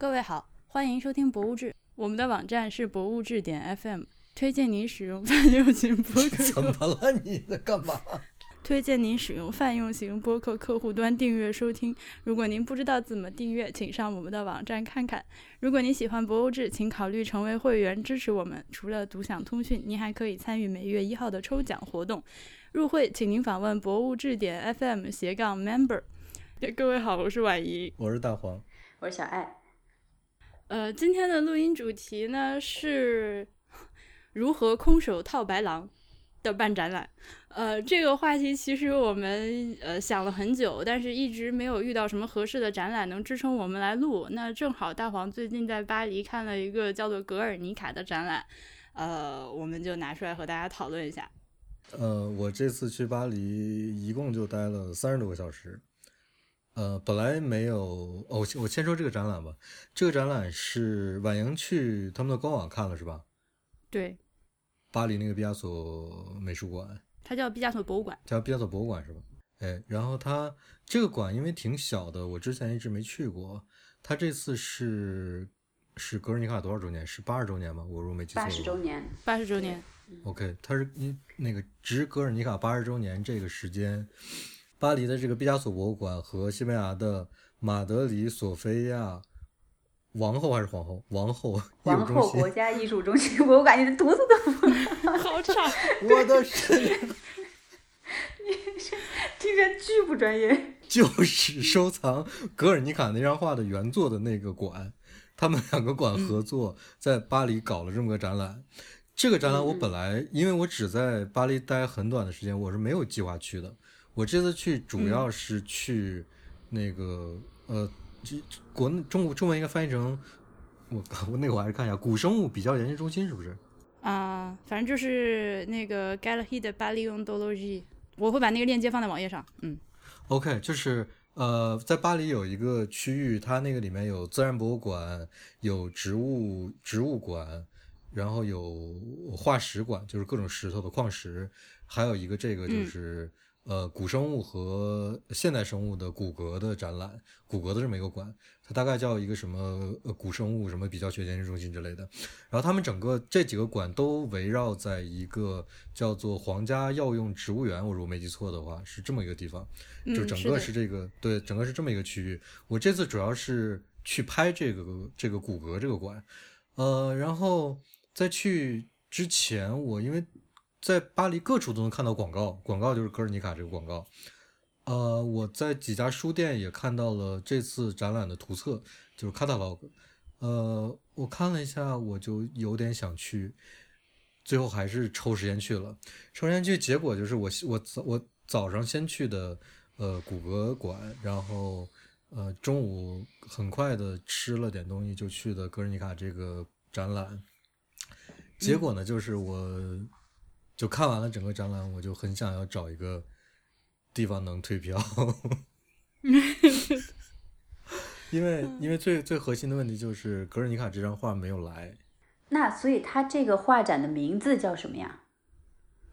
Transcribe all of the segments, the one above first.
各位好，欢迎收听《博物志》，我们的网站是博物志点 FM，推荐您使用泛用型播客。怎么了？你在干嘛？推荐您使用泛用型播客客户端订阅收听。如果您不知道怎么订阅，请上我们的网站看看。如果您喜欢博物志，请考虑成为会员支持我们。除了独享通讯，您还可以参与每月一号的抽奖活动。入会，请您访问博物志点 FM 斜杠 member。各位好，我是婉怡，我是大黄，我是小爱。呃，今天的录音主题呢是如何空手套白狼的办展览。呃，这个话题其实我们呃想了很久，但是一直没有遇到什么合适的展览能支撑我们来录。那正好大黄最近在巴黎看了一个叫做《格尔尼卡》的展览，呃，我们就拿出来和大家讨论一下。呃，我这次去巴黎一共就待了三十多个小时。呃，本来没有，哦，我先说这个展览吧。这个展览是婉莹去他们的官网看了是吧？对，巴黎那个毕加索美术馆，它叫毕加索博物馆，叫毕加索博物馆是吧？哎，然后它这个馆因为挺小的，我之前一直没去过。它这次是是格尔尼卡多少周年？是八十周年吗？我如果没记错，八十周年，八十周年。OK，它是因那个值格尔尼卡八十周年这个时间。巴黎的这个毕加索博物馆和西班牙的马德里索菲亚王后还是皇后王后王后国家艺术中心博物馆，你的犊子都好长，我的神！你这个巨不专业。就是收藏格尔尼卡那张画的原作的那个馆，他们两个馆合作在巴黎搞了这么个展览。这个展览我本来因为我只在巴黎待很短的时间，我是没有计划去的。我这次去主要是去那个呃，这国内中中文应该翻译成我我那个我还是看一下古生物比较研究中心是不是？啊，反正就是那个 Galerie de Paléontologie，我会把那个链接放在网页上。嗯，OK，就是呃，在巴黎有一个区域，它那个里面有自然博物馆，有植物植物馆，然后有化石馆，就是各种石头的矿石，还有一个这个就是。呃，古生物和现代生物的骨骼的展览，骨骼的这么一个馆，它大概叫一个什么呃古生物什么比较学研究中心之类的。然后他们整个这几个馆都围绕在一个叫做皇家药用植物园，我如果没记错的话，是这么一个地方，就整个是这个对，整个是这么一个区域。我这次主要是去拍这个这个骨骼这个馆，呃，然后在去之前，我因为。在巴黎各处都能看到广告，广告就是格尔尼卡这个广告。呃，我在几家书店也看到了这次展览的图册，就是 catalog。呃，我看了一下，我就有点想去，最后还是抽时间去了。抽时间去，结果就是我我我早上先去的呃骨骼馆，然后呃中午很快的吃了点东西，就去的格尔尼卡这个展览。结果呢，就是我。就看完了整个展览，我就很想要找一个地方能退票，因为因为最最核心的问题就是格尔尼卡这张画没有来。那所以他这个画展的名字叫什么呀？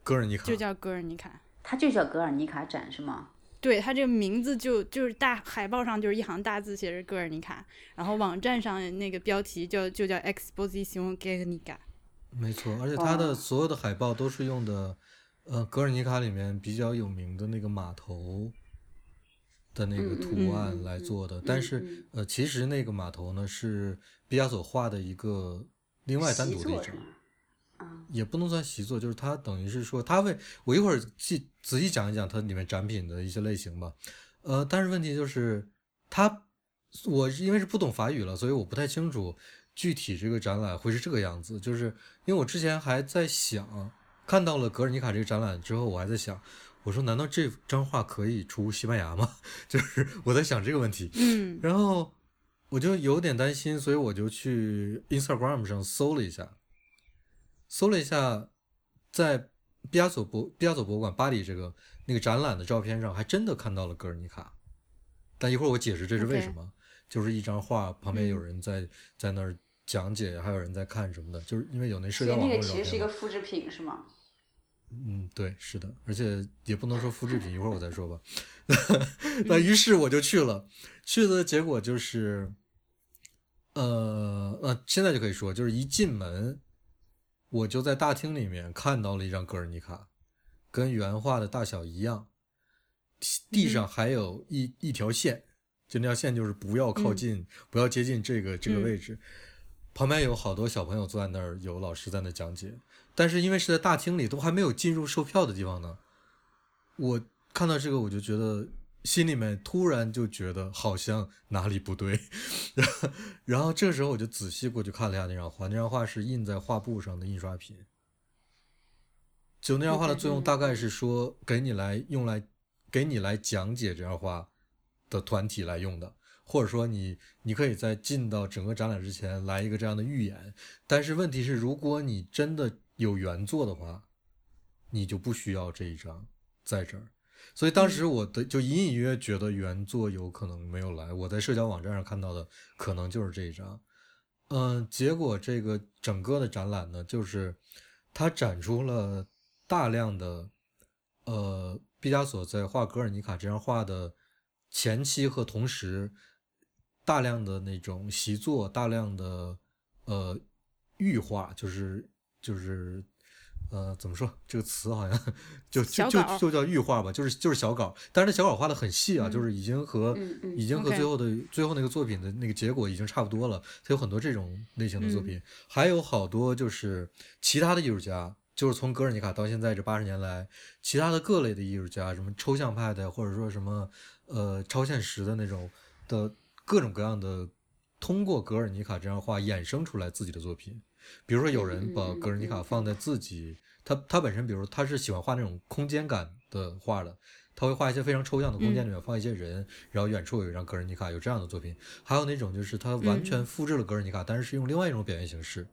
格尔尼卡就叫格尔尼卡，它就叫格尔尼卡展是吗？对，它这个名字就就是大海报上就是一行大字写着格尔尼卡，然后网站上那个标题叫就叫 Exposition Guernica。没错，而且它的所有的海报都是用的，呃，格尔尼卡里面比较有名的那个码头的那个图案来做的。但是，呃，其实那个码头呢是毕加索画的一个另外单独的一张，也不能算习作，就是他等于是说，他会我一会儿细仔细讲一讲它里面展品的一些类型吧。呃，但是问题就是，他我因为是不懂法语了，所以我不太清楚。具体这个展览会是这个样子，就是因为我之前还在想，看到了格尔尼卡这个展览之后，我还在想，我说难道这张画可以出西班牙吗？就是我在想这个问题。嗯，然后我就有点担心，所以我就去 Instagram 上搜了一下，搜了一下，在毕加索博毕加索博物馆巴黎这个那个展览的照片上，还真的看到了格尔尼卡。但一会儿我解释这是为什么，就是一张画旁边有人在在那儿。讲解还有人在看什么的，就是因为有那社交网络那个其实是一个复制品是吗？嗯，对，是的，而且也不能说复制品，一会儿我再说吧。那于是我就去了，去的结果就是，呃呃，现在就可以说，就是一进门，我就在大厅里面看到了一张格尔尼卡，跟原画的大小一样，地上还有一一条线，就那条线就是不要靠近，不要接近这个这个位置。旁边有好多小朋友坐在那儿，有老师在那讲解。但是因为是在大厅里，都还没有进入售票的地方呢，我看到这个我就觉得。心里面突然就觉得好像哪里不对，然后这时候我就仔细过去看了一下那张画，那张画是印在画布上的印刷品。就那张画的作用大概是说给你来用来给你来讲解这张画的团体来用的，或者说你你可以在进到整个展览之前来一个这样的预演。但是问题是，如果你真的有原作的话，你就不需要这一张在这儿。所以当时我的就隐隐约约觉得原作有可能没有来，我在社交网站上看到的可能就是这一张，嗯，结果这个整个的展览呢，就是它展出了大量的，呃，毕加索在画《格尔尼卡》这张画的前期和同时，大量的那种习作，大量的呃预画，就是就是。呃，怎么说这个词好像就就就就叫预画吧，就是就是小稿，但是那小稿画的很细啊，就是已经和已经和最后的最后那个作品的那个结果已经差不多了。它有很多这种类型的作品，还有好多就是其他的艺术家，就是从格尔尼卡到现在这八十年来，其他的各类的艺术家，什么抽象派的，或者说什么呃超现实的那种的各种各样的，通过格尔尼卡这样画衍生出来自己的作品。比如说，有人把格尔尼卡放在自己，他他本身，比如他是喜欢画那种空间感的画的，他会画一些非常抽象的空间里面放一些人，然后远处有一张格尔尼卡，有这样的作品。还有那种就是他完全复制了格尔尼卡，但是是用另外一种表现形式，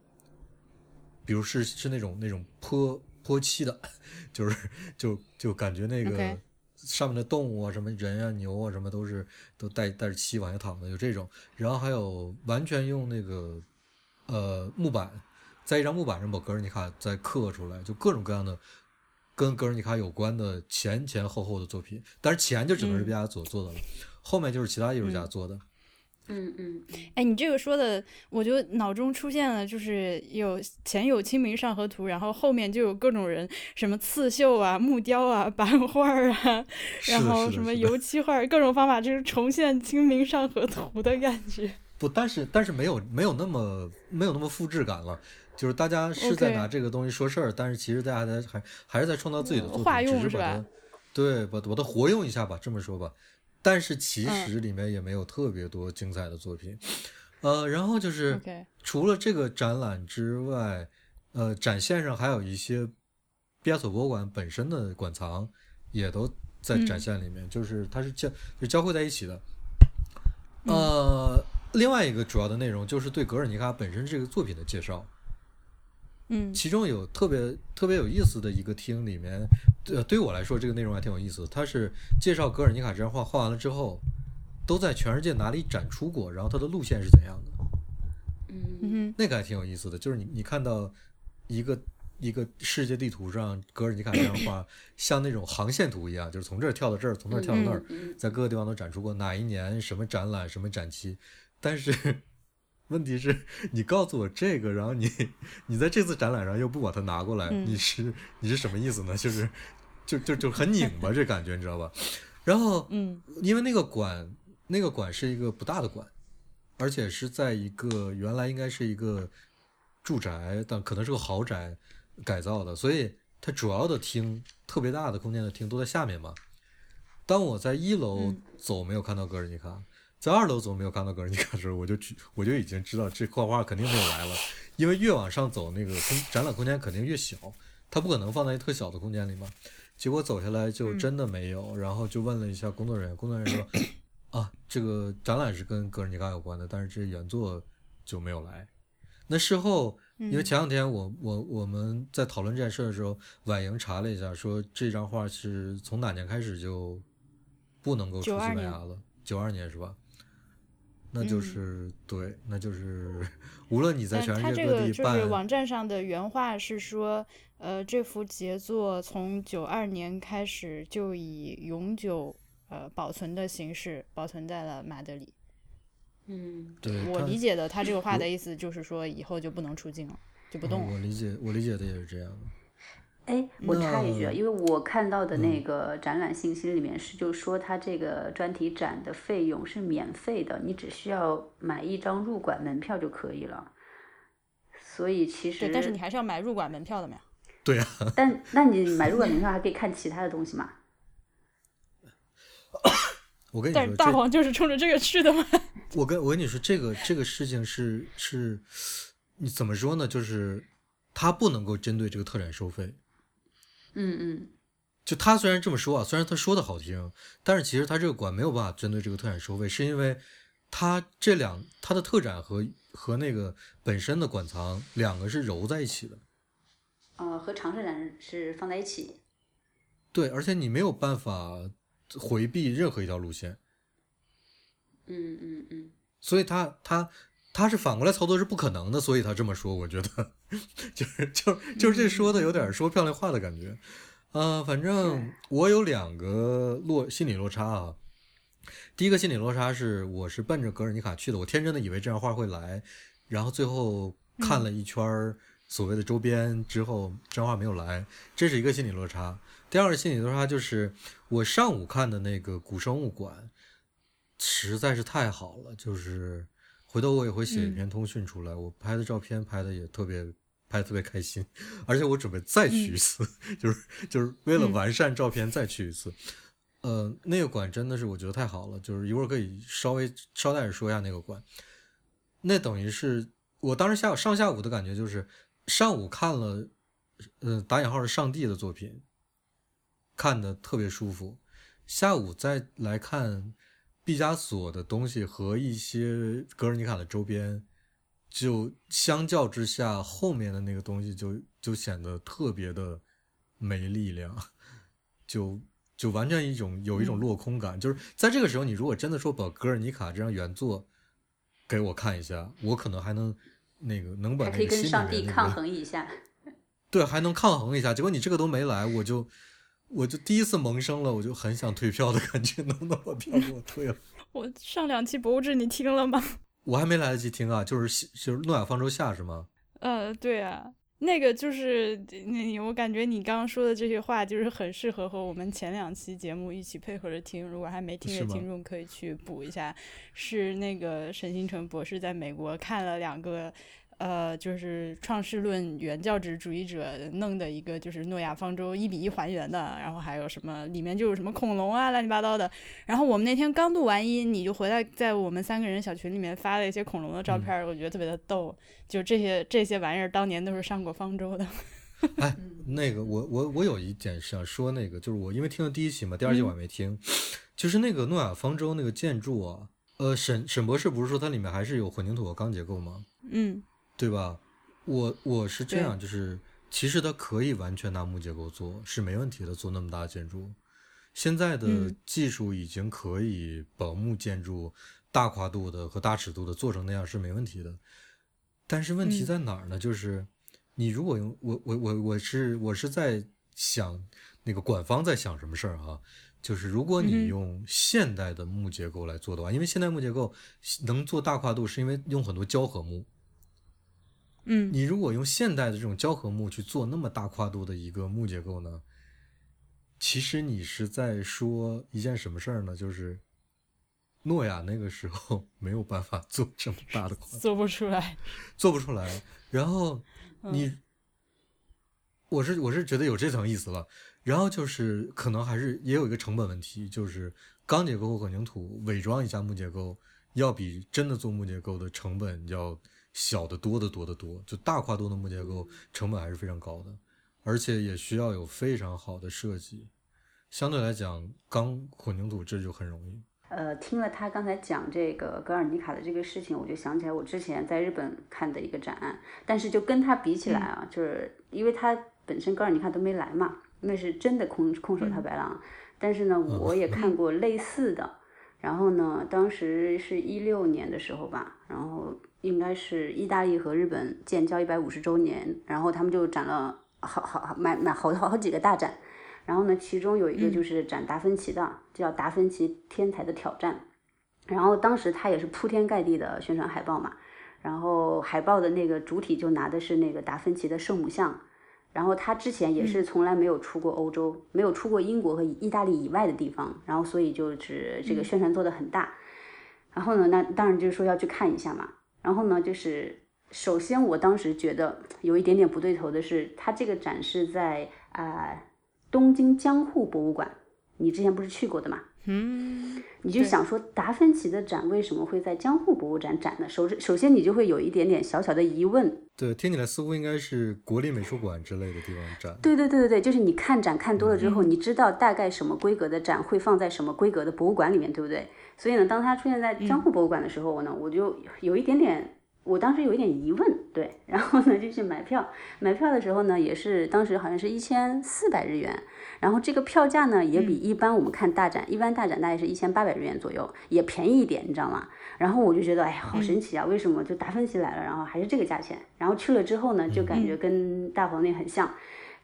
比如是是那种那种泼泼漆的，就是就就感觉那个上面的动物啊，什么人啊、牛啊，什么都是都带带着漆往下淌的，有这种。然后还有完全用那个。呃，木板，在一张木板上把格尔尼卡再刻出来，就各种各样的跟格尔尼卡有关的前前后后的作品，但是前就只能是毕加索做的了，后面就是其他艺术家做的。嗯嗯嗯，哎，你这个说的，我就脑中出现了，就是有前有《清明上河图》，然后后面就有各种人，什么刺绣啊、木雕啊、版画啊，然后什么油漆画，各种方法，就是重现《清明上河图》的感觉。不，但是但是没有没有那么没有那么复制感了，就是大家是在拿这个东西说事儿，但是其实大家在还还是在创造自己的作品，只是把它对把把它活用一下吧，这么说吧。但是其实里面也没有特别多精彩的作品，呃，然后就是除了这个展览之外，呃，展现上还有一些毕加索博物馆本身的馆藏也都在展现里面，就是它是交就交汇在一起的，呃。另外一个主要的内容就是对格尔尼卡本身这个作品的介绍，嗯，其中有特别特别有意思的一个厅里面，呃，对于我来说这个内容还挺有意思的。它是介绍格尔尼卡这张画画完了之后，都在全世界哪里展出过，然后它的路线是怎样的，嗯，那个还挺有意思的。就是你你看到一个一个世界地图上格尔尼卡这张画像那种航线图一样，就是从这儿跳到这儿，从那儿跳到那儿，在各个地方都展出过，哪一年什么展览什么展期。但是问题是你告诉我这个，然后你你在这次展览上又不把它拿过来，你是你是什么意思呢？就是就就就很拧巴这感觉，你知道吧？然后嗯，因为那个馆那个馆是一个不大的馆，而且是在一个原来应该是一个住宅，但可能是个豪宅改造的，所以它主要的厅特别大的空间的厅都在下面嘛。当我在一楼走，没有看到格尔尼卡。在二楼怎么没有看到格尔尼卡的时候，我就去，我就已经知道这画画肯定没有来了，因为越往上走，那个空展览空间肯定越小，它不可能放在一特小的空间里嘛。结果走下来就真的没有，然后就问了一下工作人员，工作人员说：“ 啊，这个展览是跟格尔尼卡有关的，但是这原作就没有来。”那事后，因为前两天我我我们在讨论这件事的时候，婉莹查了一下，说这张画是从哪年开始就不能够出西班牙了？九二年是吧？那就是对，那就是无论你在全世界各地办，就是网站上的原话是说，呃，这幅杰作从九二年开始就以永久呃保存的形式保存在了马德里。嗯，对，我理解的他这个话的意思就是说以后就不能出境了，就不动了。嗯我理解，我理解的也是这样的。哎，我插一句啊，因为我看到的那个展览信息里面是，就说它这个专题展的费用是免费的，你只需要买一张入馆门票就可以了。所以其实，对，但是你还是要买入馆门票的嘛。对啊，但那你买入馆门票还可以看其他的东西嘛？我跟你说，但大黄就是冲着这个去的嘛。我跟我跟你说，这个这个事情是是，你怎么说呢？就是他不能够针对这个特展收费。嗯嗯就他虽然这么说啊，虽然他说的好听，但是其实他这个馆没有办法针对这个特产收费，是因为他这两他的特展和和那个本身的馆藏两个是揉在一起的。呃，和长设展是放在一起。对，而且你没有办法回避任何一条路线，嗯嗯嗯，所以他他他是反过来操作是不可能的，所以他这么说，我觉得 就是就是就是这说的有点说漂亮话的感觉。呃，反正我有两个落心理落差啊。第一个心理落差是，我是奔着格尔尼卡去的，我天真的以为这张画会来，然后最后看了一圈所谓的周边之后，这张画没有来，这是一个心理落差。第二个心理落差就是，我上午看的那个古生物馆实在是太好了，就是回头我也会写一篇通讯出来，我拍的照片拍的也特别拍得特别开心，而且我准备再去一次，就是就是为了完善照片再去一次。呃，那个馆真的是我觉得太好了，就是一会儿可以稍微捎带着说一下那个馆。那等于是我当时下午上下午的感觉就是，上午看了，呃，打引号是上帝的作品，看的特别舒服，下午再来看毕加索的东西和一些格尔尼卡的周边，就相较之下，后面的那个东西就就显得特别的没力量，就就完全一种有一种落空感。就是在这个时候，你如果真的说把格尔尼卡这张原作给我看一下，我可能还能那个能把还可以跟上帝抗衡一下。对，还能抗衡一下。结果你这个都没来，我就我就第一次萌生了，我就很想退票的感觉，能不能把票给我退了？我上两期博物志你听了吗？我还没来得及听啊，就是就是诺亚方舟下是吗？呃，对啊，那个就是你，我感觉你刚刚说的这些话，就是很适合和我们前两期节目一起配合着听。如果还没听的听众，可以去补一下。是那个沈星辰博士在美国看了两个。呃，就是创世论原教旨主义者弄的一个，就是诺亚方舟一比一还原的，然后还有什么里面就有什么恐龙啊，乱七八糟的。然后我们那天刚录完音，你就回来在我们三个人小群里面发了一些恐龙的照片儿，我觉得特别的逗。就这些这些玩意儿，当年都是上过方舟的。哎，那个我我我有一点想说，那个就是我因为听了第一期嘛，第二期我还没听，就是那个诺亚方舟那个建筑啊，呃，沈沈博士不是说它里面还是有混凝土和钢结构吗？嗯对吧？我我是这样，就是其实它可以完全拿木结构做，是没问题的，做那么大的建筑。现在的嗯技术已经可以把木建筑大跨度的和大尺度的做成那样是没问题的。但是问题嗯在哪儿呢？就是你如果用我我我我是我是在想那个管方在想什么事儿啊，就是如果你用现代的木结构来做的话，因为现代木结构能做大跨度，是因为用很多胶合木。嗯你如果用现代的这种胶合木去做那么大跨度的一个木结构呢，其实你是在说一件什么事儿呢？就是诺亚那个时候没有办法做这么大的跨度，做不出来。做不出来。然后你，我是我是觉得有这层意思了。然后就是可能还是也有一个成本问题，就是钢结构或混凝土伪装一下木结构，要比真的做木结构的成本要小的多得多得多。就大跨度的木结构成本还是非常高的，而且也需要有非常好的设计。相对来讲，钢混凝土这就很容易。呃，听了他刚才讲这个格尔尼卡的这个事情，我就想起来我之前在日本看的一个展览，但是就跟他比起来啊，就是因为他本身格尔尼卡都没来嘛，那是真的空空手套白狼，但是呢，我也看过类似的，然后呢，当时是一六年的时候吧，然后应该是意大利和日本建交一百五十周年，然后他们就展了好好好买买好好好几个大展。然后呢，其中有一个就是展达芬奇的，叫《达芬奇天才的挑战》。然后当时他也是铺天盖地的宣传海报嘛，然后海报的那个主体就拿的是那个达芬奇的圣母像，然后他之前也是从来没有出过欧洲，没有出过英国和意大利以外的地方，然后所以就是这个宣传做的很大。然后呢，那当然就是说要去看一下嘛。然后呢，就是首先我当时觉得有一点点不对头的是，它这个展是在啊东京江户博物馆，你之前不是去过的嘛？嗯，你就想说达芬奇的展为什么会在江户博物馆展呢？首首先你就会有一点点小小的疑问。对，听起来似乎应该是国立美术馆之类的地方展。对对对对对，就是你看展看多了之后，你知道大概什么规格的展会放在什么规格的博物馆里面，对不对？所以呢，当它出现在江户博物馆的时候，我呢我就有一点点。我当时有一点疑问，对，然后呢就去买票，买票的时候呢也是当时好像是一千四百日元，然后这个票价呢也比一般我们看大展，一般大展大概是一千八百日元左右，也便宜一点，你知道吗？然后我就觉得，哎呀，好神奇啊，为什么就达芬奇来了，然后还是这个价钱？然后去了之后呢，就感觉跟大皇那很像，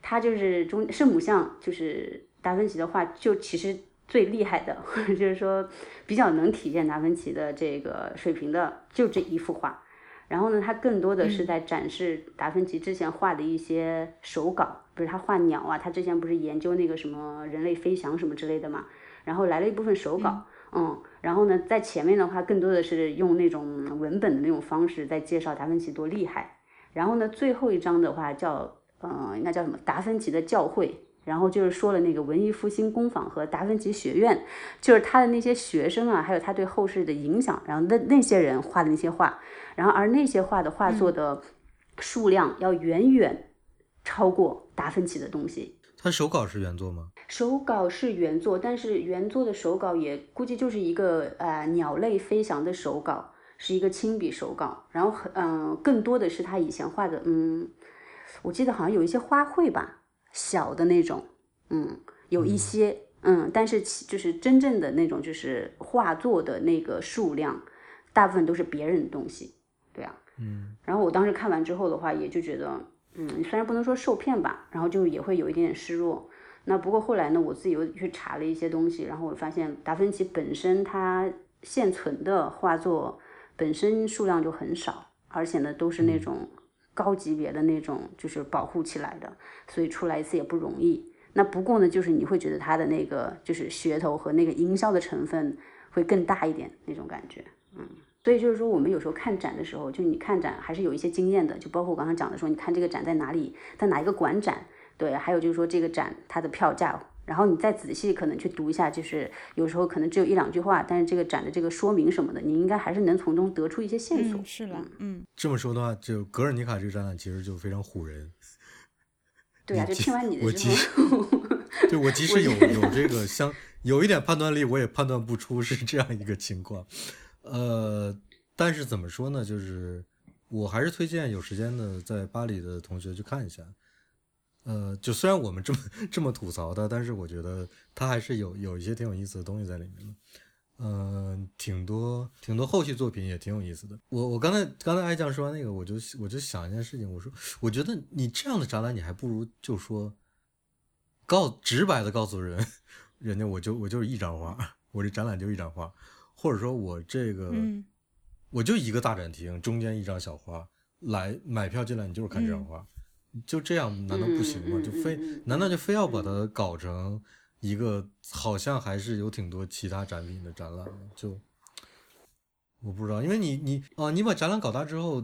他就是中圣母像，就是达芬奇的话，就其实最厉害的，或者就是说比较能体现达芬奇的这个水平的，就这一幅画。然后呢，他更多的是在展示达芬奇之前画的一些手稿，比如他画鸟啊，他之前不是研究那个什么人类飞翔什么之类的嘛，然后来了一部分手稿，嗯，然后呢，在前面的话更多的是用那种文本的那种方式在介绍达芬奇多厉害，然后呢，最后一章的话叫，嗯，应该叫什么？达芬奇的教会。然后就是说了那个文艺复兴工坊和达芬奇学院，就是他的那些学生啊，还有他对后世的影响，然后那那些人画的那些画，然后而那些画的画作的数量要远远超过达芬奇的东西。他手稿是原作吗？手稿是原作，但是原作的手稿也估计就是一个呃鸟类飞翔的手稿，是一个亲笔手稿。然后很嗯，更多的是他以前画的，嗯，我记得好像有一些花卉吧。小的那种，嗯，有一些，嗯，但是其就是真正的那种，就是画作的那个数量，大部分都是别人的东西，对啊，嗯，然后我当时看完之后的话，也就觉得，嗯，虽然不能说受骗吧，然后就也会有一点点失落。那不过后来呢，我自己又去查了一些东西，然后我发现达芬奇本身他现存的画作本身数量就很少，而且呢都是那种。高级别的那种就是保护起来的，所以出来一次也不容易。那不过呢，就是你会觉得它的那个就是噱头和那个营销的成分会更大一点那种感觉，嗯。所以就是说，我们有时候看展的时候，就你看展还是有一些经验的，就包括我刚刚讲的说，你看这个展在哪里，在哪一个馆展，对，还有就是说这个展它的票价。然后你再仔细可能去读一下，就是有时候可能只有一两句话，但是这个展的这个说明什么的，你应该还是能从中得出一些线索。是的，嗯。这么说的话，就格尔尼卡这个展览其实就非常唬人。对啊，就听完你的之后，对我即使有有这个相有一点判断力，我也判断不出是这样一个情况。呃，但是怎么说呢？就是我还是推荐有时间的在巴黎的同学去看一下。呃，就虽然我们这么 这么吐槽他，但是我觉得他还是有有一些挺有意思的东西在里面的。嗯，挺多挺多后续作品也挺有意思的。我我刚才刚才爱酱说完那个，我就我就想一件事情，我说我觉得你这样的展览，你还不如就说告直白的告诉人，人家我就我就是一张画，我这展览就一张画，或者说我这个我就一个大展厅，中间一张小画，来买票进来，你就是看这张画。就这样难道不行吗？就非难道就非要把它搞成一个好像还是有挺多其他展品的展览吗？就我不知道，因为你你啊，你把展览搞大之后，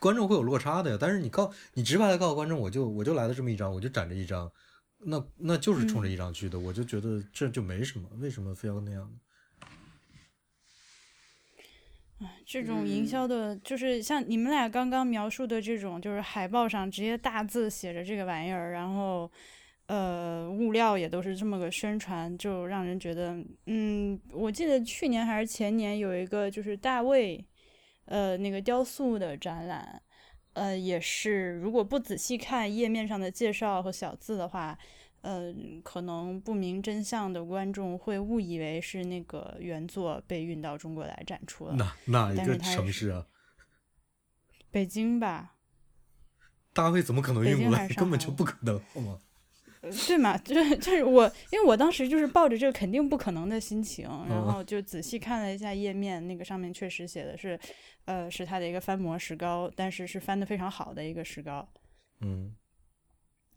观众会有落差的呀。但是你告你直白的告诉观众，我就我就来了这么一张，我就展这一张，那那就是冲着一张去的，我就觉得这就没什么，为什么非要那样呢？这种营销的，就是像你们俩刚刚描述的这种，就是海报上直接大字写着这个玩意儿，然后，呃，物料也都是这么个宣传，就让人觉得，嗯，我记得去年还是前年有一个就是大卫，呃，那个雕塑的展览，呃，也是如果不仔细看页面上的介绍和小字的话。嗯，可能不明真相的观众会误以为是那个原作被运到中国来展出了。哪哪一个城市啊？北京吧。大卫怎么可能运过来？根本就不可能，好吗？对嘛，就是就是我，因为我当时就是抱着这个肯定不可能的心情，然嗯后就仔细看了一下页面，那个上面确实写的是，呃，是它的一个翻模石膏，但是是翻的非常好的一个石膏，嗯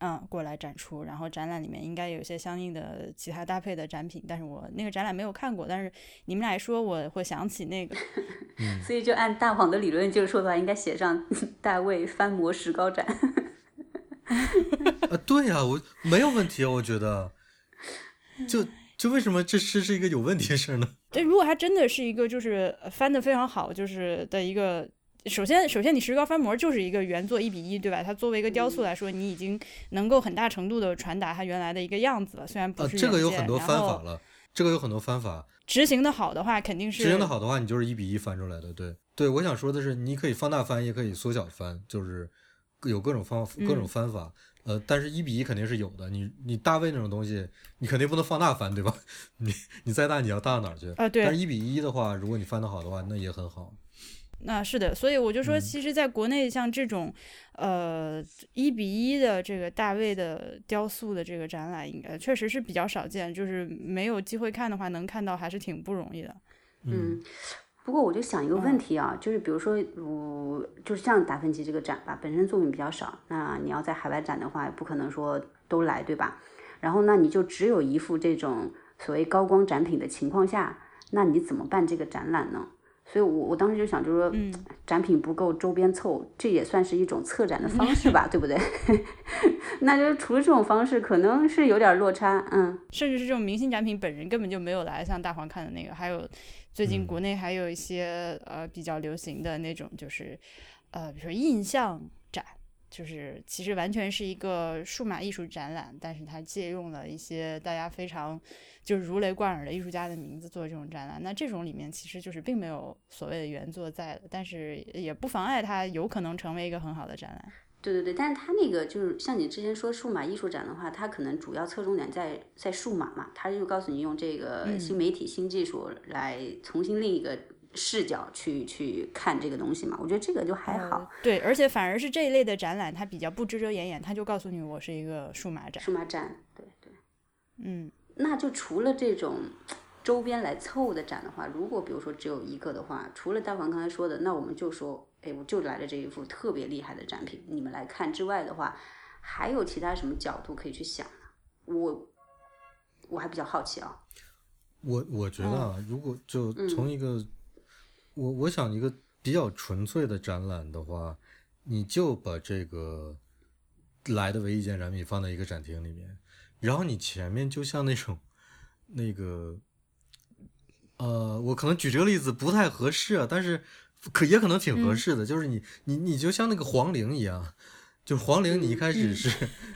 嗯，过来展出。然后展览里面应该有一些相应的其他搭配的展品，但是我那个展览没有看过，但是你们俩一说，我会想起那个，嗯，所以就按大黄的理论，就是说的话，应该写上 大卫翻模石膏展。啊，对呀、我没有问题啊，我觉得，就就为什么这是是一个有问题的事儿呢？对，如果它真的是一个就是呃翻的非常好，就是的一个，首先首先你石膏翻模就是一个原作一比一，对吧？它作为一个雕塑来说，你已经能够很大程度的传达它原来的一个样子了，虽然不啊，是、这个有很多翻法。了，这个有很多翻法，执行的好的话，肯定是执行的好的话，你就是一比一翻出来的。对对，我想说的是，你可以放大翻，也可以缩小翻，就是有各种方各种嗯翻法。呃，但是一比一肯定是有的。你你大卫那种东西，你肯定不能放大翻，对吧？你你再大，你要大到哪儿去？啊对但是一比一的话，如果你翻的好的话，那也很好。那是的，所以我就说，嗯其实在国内像这种，呃，一比一的这个大卫的雕塑的这个展览，应该确实是比较少见，就是没有机会看的话，能看到还是挺不容易的。嗯，不过我就想一个问题啊，就是比如说，我就是像达芬奇这个展吧，本身作品比较少，那你要在海外展的话，不可能说都来，对吧？然后那你就只有一幅这种所谓高光展品的情况下，那你怎么办这个展览呢？所以我，我当时就想，就是说，嗯展品不够，周边凑，这也算是一种策展的方式吧，对不对？那就除了这种方式，可能是有点落差，嗯。甚至是这种明星展品本人根本就没有来像大黄看的那个，还有最近嗯国内还有一些、呃比较流行的那种，就是呃比如说印象展，就是其实完全是一个数码艺术展览，但是它借用了一些大家非常就是如雷贯耳的艺术家的名字做这种展览。那这种里面其实就是并没有所谓的原作在的，但是也不妨碍它有可能成为一个很好的展览。对对对，但是它那个就是像你之前说数码艺术展的话，它可能主要侧重点在在数码嘛，它就告诉你用这个新媒体、新技术来重新另一个视角去去看这个东西嘛。我觉得这个就还好。呃对，而且反而是这一类的展览，它比较不遮遮掩掩，它就告诉你我是一个数码展。数码展，对对。嗯，那就除了这种周边来凑的展的话，如果比如说只有一个的话，除了大黄刚才说的，那我们就说，哎，我就来了这一幅特别厉害的展品，你们来看之外的话，还有其他什么角度可以去想呢？我我还比较好奇啊。我我觉得啊，如果就嗯从一个，我我想一个比较纯粹的展览的话，你就把这个来的唯一一件展品放在一个展厅里面，然后你前面就像那种那个，呃，我可能举这个例子不太合适啊，但是可也可能挺合适的，就是你你你就像那个皇陵一样。就是皇陵，你一开始是、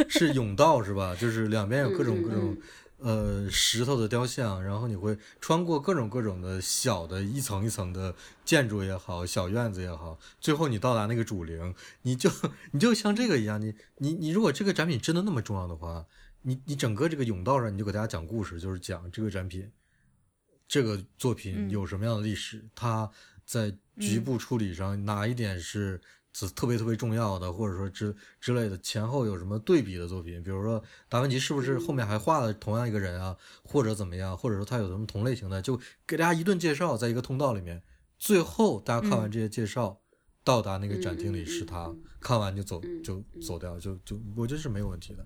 是甬道是吧？就是两边有各种各种呃石头的雕像，然后你会穿过各种各种的小的一层一层的建筑也好，小院子也好，最后你到达那个主陵，你就你就像这个一样，你你你如果这个展品真的那么重要的话，你你整个这个甬道上你就给大家讲故事，就是讲这个展品，这个作品嗯有什么样的历史，它在局部处理上哪一点是。是特别特别重要的，或者说之之类的，前后有什么对比的作品？比如说达芬奇是不是后面还画了同样一个人啊，或者怎么样？或者说他有什么同类型的？就给大家一顿介绍，在一个通道里面，最后大家看完这些介绍，到达那个展厅里是他，看完就走就走掉，就就我觉得是没有问题的。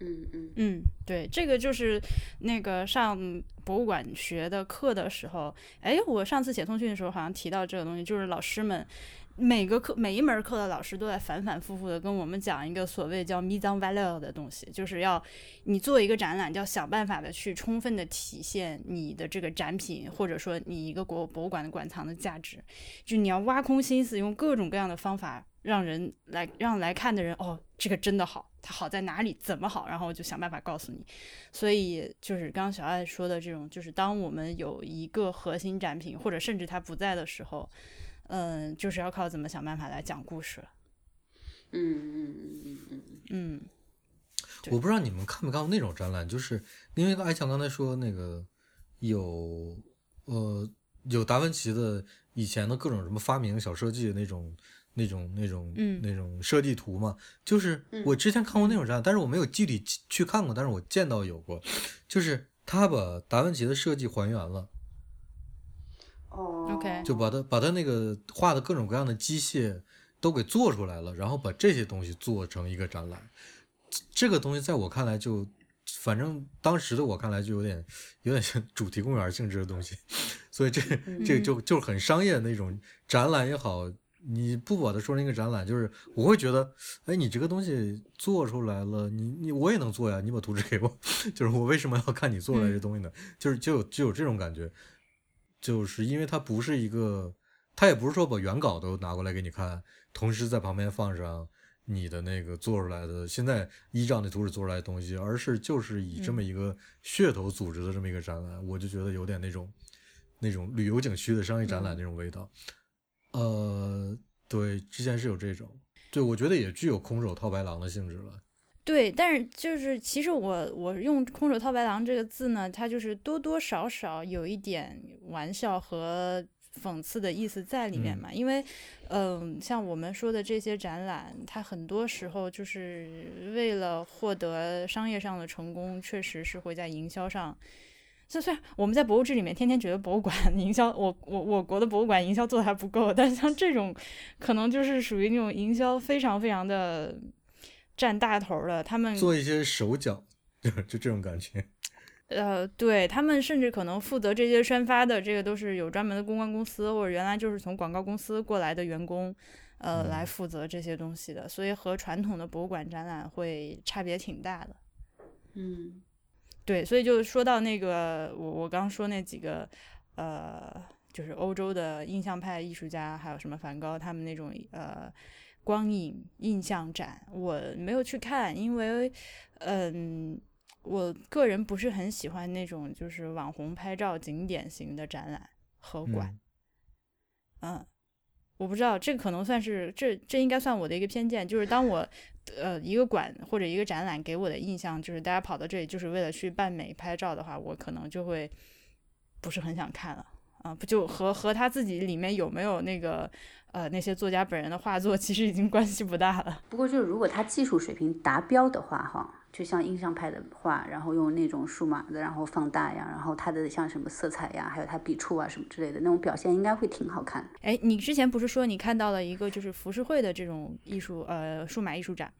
嗯嗯嗯，对，这个就是那个上博物馆学的课的时候，哎，我上次写通讯的时候好像提到这个东西，就是老师们每个课每一门课的老师都在反反复复的跟我们讲一个所谓叫 mise n valeur 的东西，就是要你做一个展览，就要想办法的去充分的体现你的这个展品，或者说你一个国博物馆的馆藏的价值，就你要挖空心思，用各种各样的方法。让人来让来看的人哦，这个真的好，它好在哪里，怎么好，然后我就想办法告诉你。所以就是刚刚小爱说的这种，就是当我们有一个核心展品，或者甚至它不在的时候，嗯，就是要靠怎么想办法来讲故事了。嗯嗯嗯嗯嗯嗯，我不知道你们看没看过那种展览，就是因为艾强刚才说那个有呃有达芬奇的以前的各种什么发明小设计那种。那种那种嗯。那种设计图嘛，就是我之前看过那种展览，但是我没有具体去看过，但是我见到有过，就是他把达芬奇的设计还原了，哦。OK 就把他把他那个画的各种各样的机械都给做出来了，然后把这些东西做成一个展览，这这个东西在我看来就，反正当时的我看来就有点有点像主题公园性质的东西，所以这这就就很商业的那种展览也好。你不把它说成一个展览，就是我会觉得，哎，你这个东西做出来了，你你我也能做呀，你把图纸给我，就是我为什么要看你做出来这东西呢？就是就有就有这种感觉，就是因为它不是一个，它也不是说把原稿都拿过来给你看，同时在旁边放上你的那个做出来的，现在依照那图纸做出来的东西，而是就是以这么一个噱头组织的这么一个展览，我就觉得有点那种那种旅游景区的商业展览那种味道。呃，对，之前是有这种，对我觉得也具有空手套白狼的性质了。对，但是就是其实我我用“空手套白狼”这个字呢，它就是多多少少有一点玩笑和讽刺的意思在里面嘛。因为，嗯、像我们说的这些展览，它很多时候就是为了获得商业上的成功，确实是会在营销上。就虽然我们在博物志里面天天觉得博物馆 营销，我我我国的博物馆营销做的还不够，但是像这种，可能就是属于那种营销非常非常的占大头儿的，他们做一些手脚，就就这种感觉。呃，对他们甚至可能负责这些宣发的，这个都是有专门的公关公司，或者原来就是从广告公司过来的员工，呃，嗯来负责这些东西的，所以和传统的博物馆展览会差别挺大的。嗯对，所以就说到那个，我我刚说那几个，呃，就是欧洲的印象派艺术家，还有什么梵高他们那种呃光影印象展，我没有去看，因为嗯，我个人不是很喜欢那种就是网红拍照景点型的展览和馆，嗯。嗯，我不知道，这个可能算是这这应该算我的一个偏见，就是当我呃一个馆或者一个展览给我的印象就是大家跑到这里就是为了去办美拍照的话，我可能就会不是很想看了。啊，不就和和他自己里面有没有那个呃那些作家本人的画作其实已经关系不大了。不过就是如果他技术水平达标的话，哈，就像印象派的画，然后用那种数码的，然后放大呀，然后他的像什么色彩呀，还有他笔触啊什么之类的那种表现，应该会挺好看的。哎，你之前不是说你看到了一个就是浮世绘的这种艺术呃数码艺术展？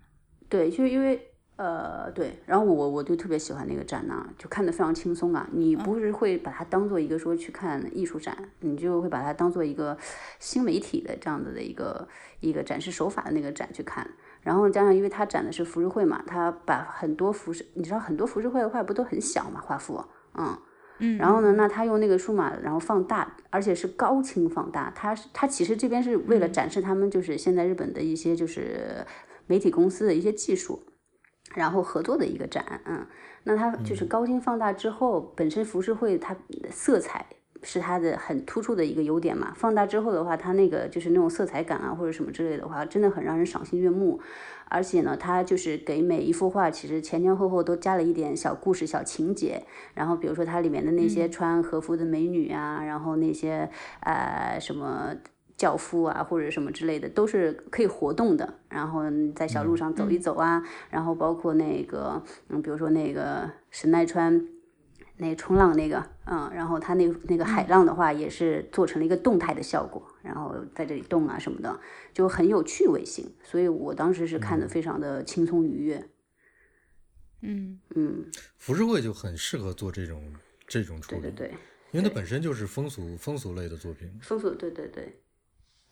对，就是因为呃对，然后我我就特别喜欢那个展呢，就看得非常轻松啊。你不是会把它当做一个说去看艺术展，你就会把它当做一个新媒体的这样子的一个一个展示手法的那个展去看。然后加上，因为它展的是浮世绘嘛，它把很多浮世，你知道很多浮世绘的画不都很小嘛，画幅，嗯，嗯，然后呢，那他用那个数码，然后放大，而且是高清放大。它是它其实这边是为了展示他们就是现在日本的一些就是媒体公司的一些技术，然后合作的一个展。嗯，那它就是高清放大之后，本身浮世绘它色彩是它的很突出的一个优点嘛。放大之后的话，它那个就是那种色彩感啊或者什么之类的话，真的很让人赏心悦目。而且呢，它就是给每一幅画其实前前后后都加了一点小故事、小情节。然后比如说它里面的那些穿和服的美女啊，然后那些呃什么教父啊或者什么之类的，都是可以活动的。然后在小路上走一。走啊，然后包括那个嗯，比如说那个神奈川。那冲浪那个，嗯，然后它那那个海浪的话，也是做成了一个动态的效果，然后在这里动啊什么的，就很有趣味性，所以我当时是看的非常的轻松愉悦，嗯。嗯，浮世绘就很适合做这种这种处理，对对对，因为它本身就是风俗风俗类的作品，风俗，对对对，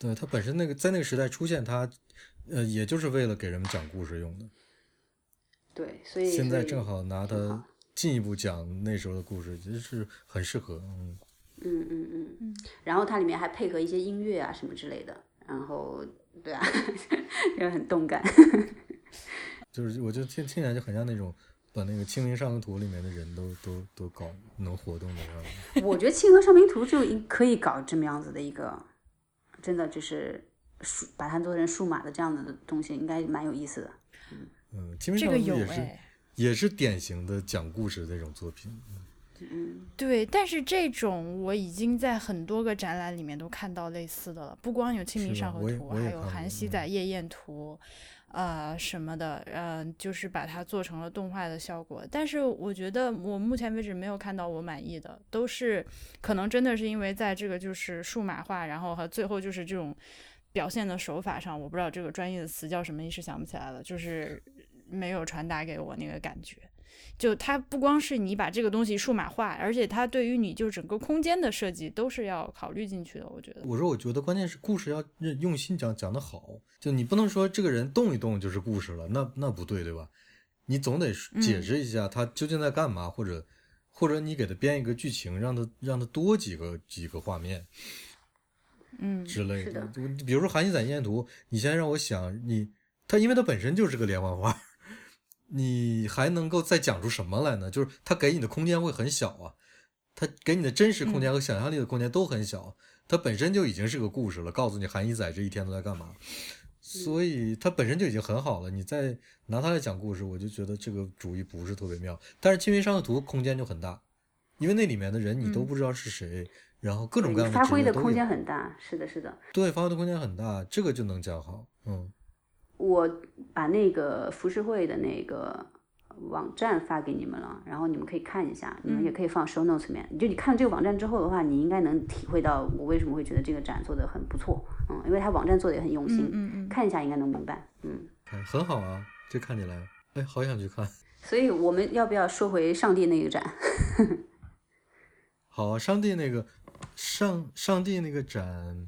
对它本身那个在那个时代出现它，呃，也就是为了给人们讲故事用的。对，所以现在正好拿挺它进一步讲那时候的故事，其实是很适合。嗯，嗯嗯嗯，然后它里面还配合一些音乐啊什么之类的，然后对啊，也很动感。就是我觉得听听起来就很像那种把那个《清明上河图》里面的人都都都搞能活动的样子。我觉得《清河上明图》就应可以搞这么样子的一个，真的就是数把它做成数码的这样子的东西，应该蛮有意思的。嗯，《清明这个有上河图》也是哎，也是典型的讲故事的这种作品。嗯，对，但是这种我已经在很多个展览里面都看到类似的了，不光有《清明上河图》，还有《韩熙嗯载夜宴图》，呃什么的，呃，就是把它做成了动画的效果。但是我觉得我目前为止没有看到我满意的，都是可能真的是因为在这个就是数码化，然后和最后就是这种表现的手法上，我不知道这个专业的词叫什么，一时想不起来了，就是没有传达给我那个感觉。就它不光是你把这个东西数码化，而且它对于你就整个空间的设计都是要考虑进去的。我觉得，我说，我觉得关键是故事要用心讲，讲得好。就你不能说这个人动一动就是故事了，那那不对，对吧？你总得解释一下他究竟在干嘛，或者或者你给他编一个剧情，让他让他多几个几个画面嗯，之类是的就比如说《韩熙载夜宴图》，你现在让我想你，他因为他本身就是个连环画，你还能够再讲出什么来呢？就是它给你的空间会很小啊，它给你的真实空间和想象力的空间都很小，它本身就已经是个故事了，告诉你韩一仔这一天都在干嘛，所以它本身就已经很好了。你再拿它来讲故事，我就觉得这个主意不是特别妙。但是《清明上河图》空间就很大，因为那里面的人你都嗯不知道是谁，然后各种各样的发挥的空间很大，是的，是的。对，发挥的空间很大，这个就能讲好。嗯，我把那个浮世绘的那个网站发给你们了，然后你们可以看一下，你们也可以放 show notes 里面。就你看了这个网站之后的话，你应该能体会到我为什么会觉得这个展做的很不错。嗯，因为它网站做的也很用心，嗯嗯嗯看一下应该能明白。嗯，看很好啊，这看起来，哎，好想去看。所以我们要不要说回上帝那个展？好啊，上帝那个上上帝那个展，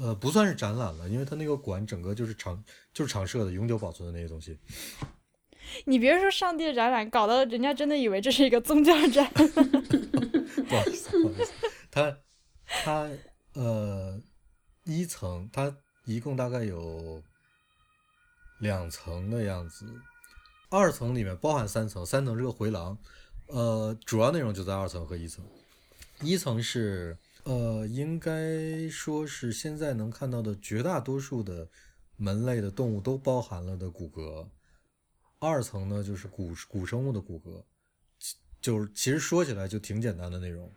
呃，不算是展览了，因为它那个馆整个就是常就是常设的，永久保存的那些东西。你别说上帝的展览，搞得人家真的以为这是一个宗教展。不好意思，不好意思，它它呃一层，它一共大概有两层的样子，二层里面包含三层，三层是个回廊，呃，主要内容就在二层和一层。一层是呃，应该说是现在能看到的绝大多数的门类的动物都包含了的骨骼。二层呢，就是古古生物的骨骼，就是其实说起来就挺简单的内容，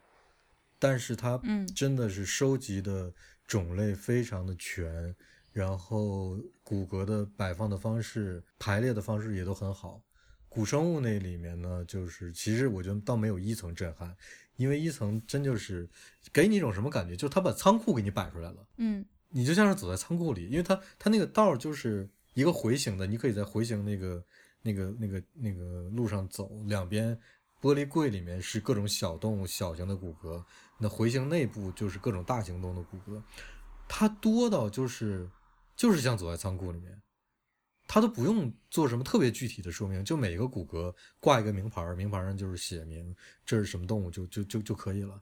但是它嗯真的是收集的种类非常的全，然后骨骼的摆放的方式、排列的方式也都很好。古生物那里面呢，就是其实我觉得倒没有一层震撼，因为一层真就是给你一种什么感觉，就是他把仓库给你摆出来了。嗯你就像是走在仓库里，因为他他那个道就是一个回形的，你可以在回形那个那个那个那个路上走，两边玻璃柜里面是各种小动物小型的骨骼，那回形内部就是各种大型动物的骨骼，它多到就是就是像走在仓库里面，它都不用做什么特别具体的说明，就每个骨骼挂一个名牌，名牌上就是写明这是什么动物就就就就可以了。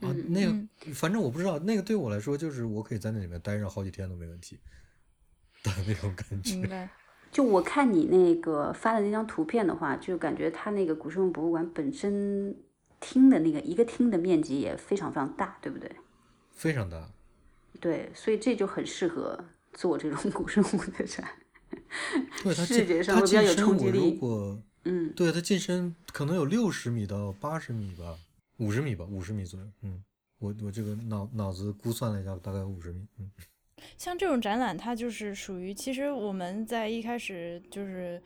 啊，嗯那个嗯反正我不知道，那个对我来说就是我可以在那里面待上好几天都没问题的那种感觉。明白。就我看你那个发的那张图片的话，就感觉它那个古生物博物馆本身厅的那个一个厅的面积也非常非常大，对不对？非常大，对，所以这就很适合做这种古生物的展。对他上会比较有近身，我如冲击力果嗯，对他近身可能有六十米到八十米吧，五十米吧，五十米左右。嗯，我我这个脑脑子估算了一下，大概五十米。嗯，像这种展览，它就是属于，其实我们在一开始就是，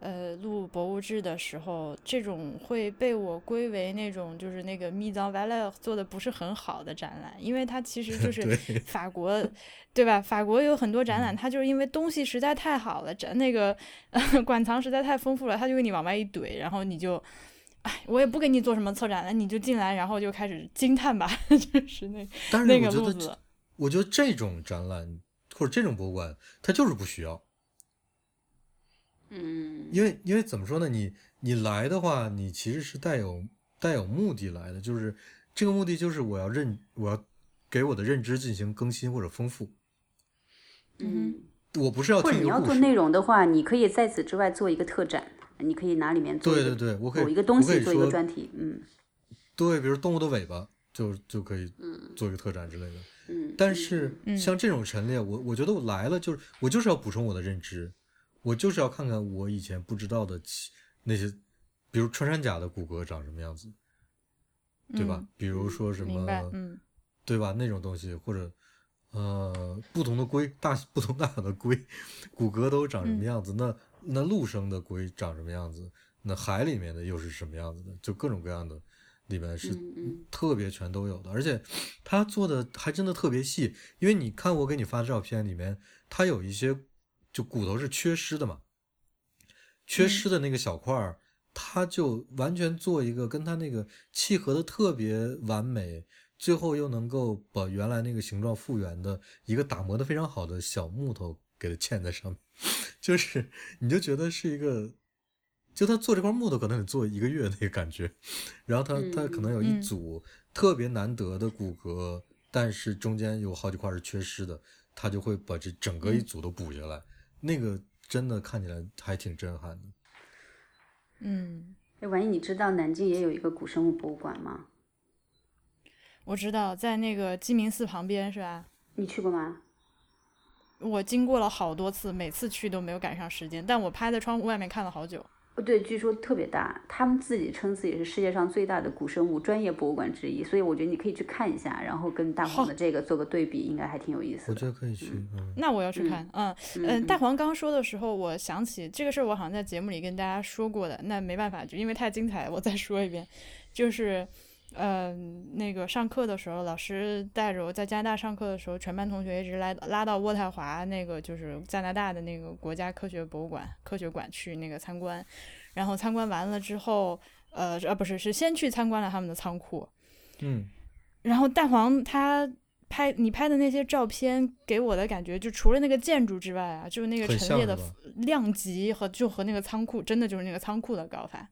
呃，录博物志的时候，这种会被我归为那种就是那个 Mise en valeur 做的不是很好的展览，因为它其实就 是法国，对吧？法国有很多展嗯览，它就是因为东西实在太好了，展那个、呃、馆藏实在太丰富了，它就给你往外一怼，然后你就。哎，我也不给你做什么策展了，你就进来，然后就开始惊叹吧，就是那但是那个路子。我觉得这种展览或者这种博物馆，它就是不需要。嗯，因为因为怎么说呢？你你来的话，你其实是带有带有目的来的，就是这个目的就是我要认我要给我的认知进行更新或者丰富。嗯，我不是要或者你要做。内容的话，你可以在此之外做一个特展，你可以拿里面做对对对，我可以某一个东西做一个专题，嗯对，比如动物的尾巴，就就可以嗯做一个特展之类的。嗯。但是嗯像这种陈列，我我觉得我来了就是我就是要补充我的认知，我就是要看看我以前不知道的其那些，比如穿山甲的骨骼长什么样子，对吧？嗯比如说什，么，嗯对吧？那种东西，或者呃，不同的龟，大 不同大小的龟，骨骼都长什嗯么样子？那那陆生的龟长什么样子？那海里面的又是什么样子的？就各种各样的，里面是特别全都有的，而且他做的还真的特别细，因为你看我给你发的照片里面，它有一些就骨头是缺失的嘛，缺失的那个小块儿，它就完全做一个跟它那个契合的特别完美，最后又能够把原来那个形状复原的一个打磨的非常好的小木头给它嵌在上面，就是你就觉得是一个。就他做这块木头可能得做一个月那个感觉，然后他他可能有一嗯。组特别难得的骨骼，但是中间有好几块是缺失的，他就会把这整个一组都补下来，那个真的看起来还挺震撼的。嗯，哎，万一你知道南京也有一个古生物博物馆吗？我知道，在那个鸡鸣寺旁边是吧？你去过吗？我经过了好多次，每次去都没有赶上时间，但我趴在窗户外面看了好久。哦，对，据说特别大，他们自己称自己是世界上最大的古生物专业博物馆之一，所以我觉得你可以去看一下，然后跟大黄的这个做个对比，应该还挺有意思的。我觉得可以去，嗯，那我要去看，嗯嗯，大嗯黄刚说的时候，我想起这个事儿，我好像在节目里跟大家说过的。那没办法，就因为太精彩，我再说一遍，就是，呃，那个上课的时候，老师带着我在加拿大上课的时候，全班同学一直来拉到渥太华那个就是加拿大的那个国家科学博物馆科学馆去那个参观，然后参观完了之后，呃，呃，不是，是先去参观了他们的仓库，嗯，然后蛋黄他拍你拍的那些照片给我的感觉，就除了那个建筑之外啊，就是那个陈列的量级和就和那个仓库，真的就是那个仓库的高法。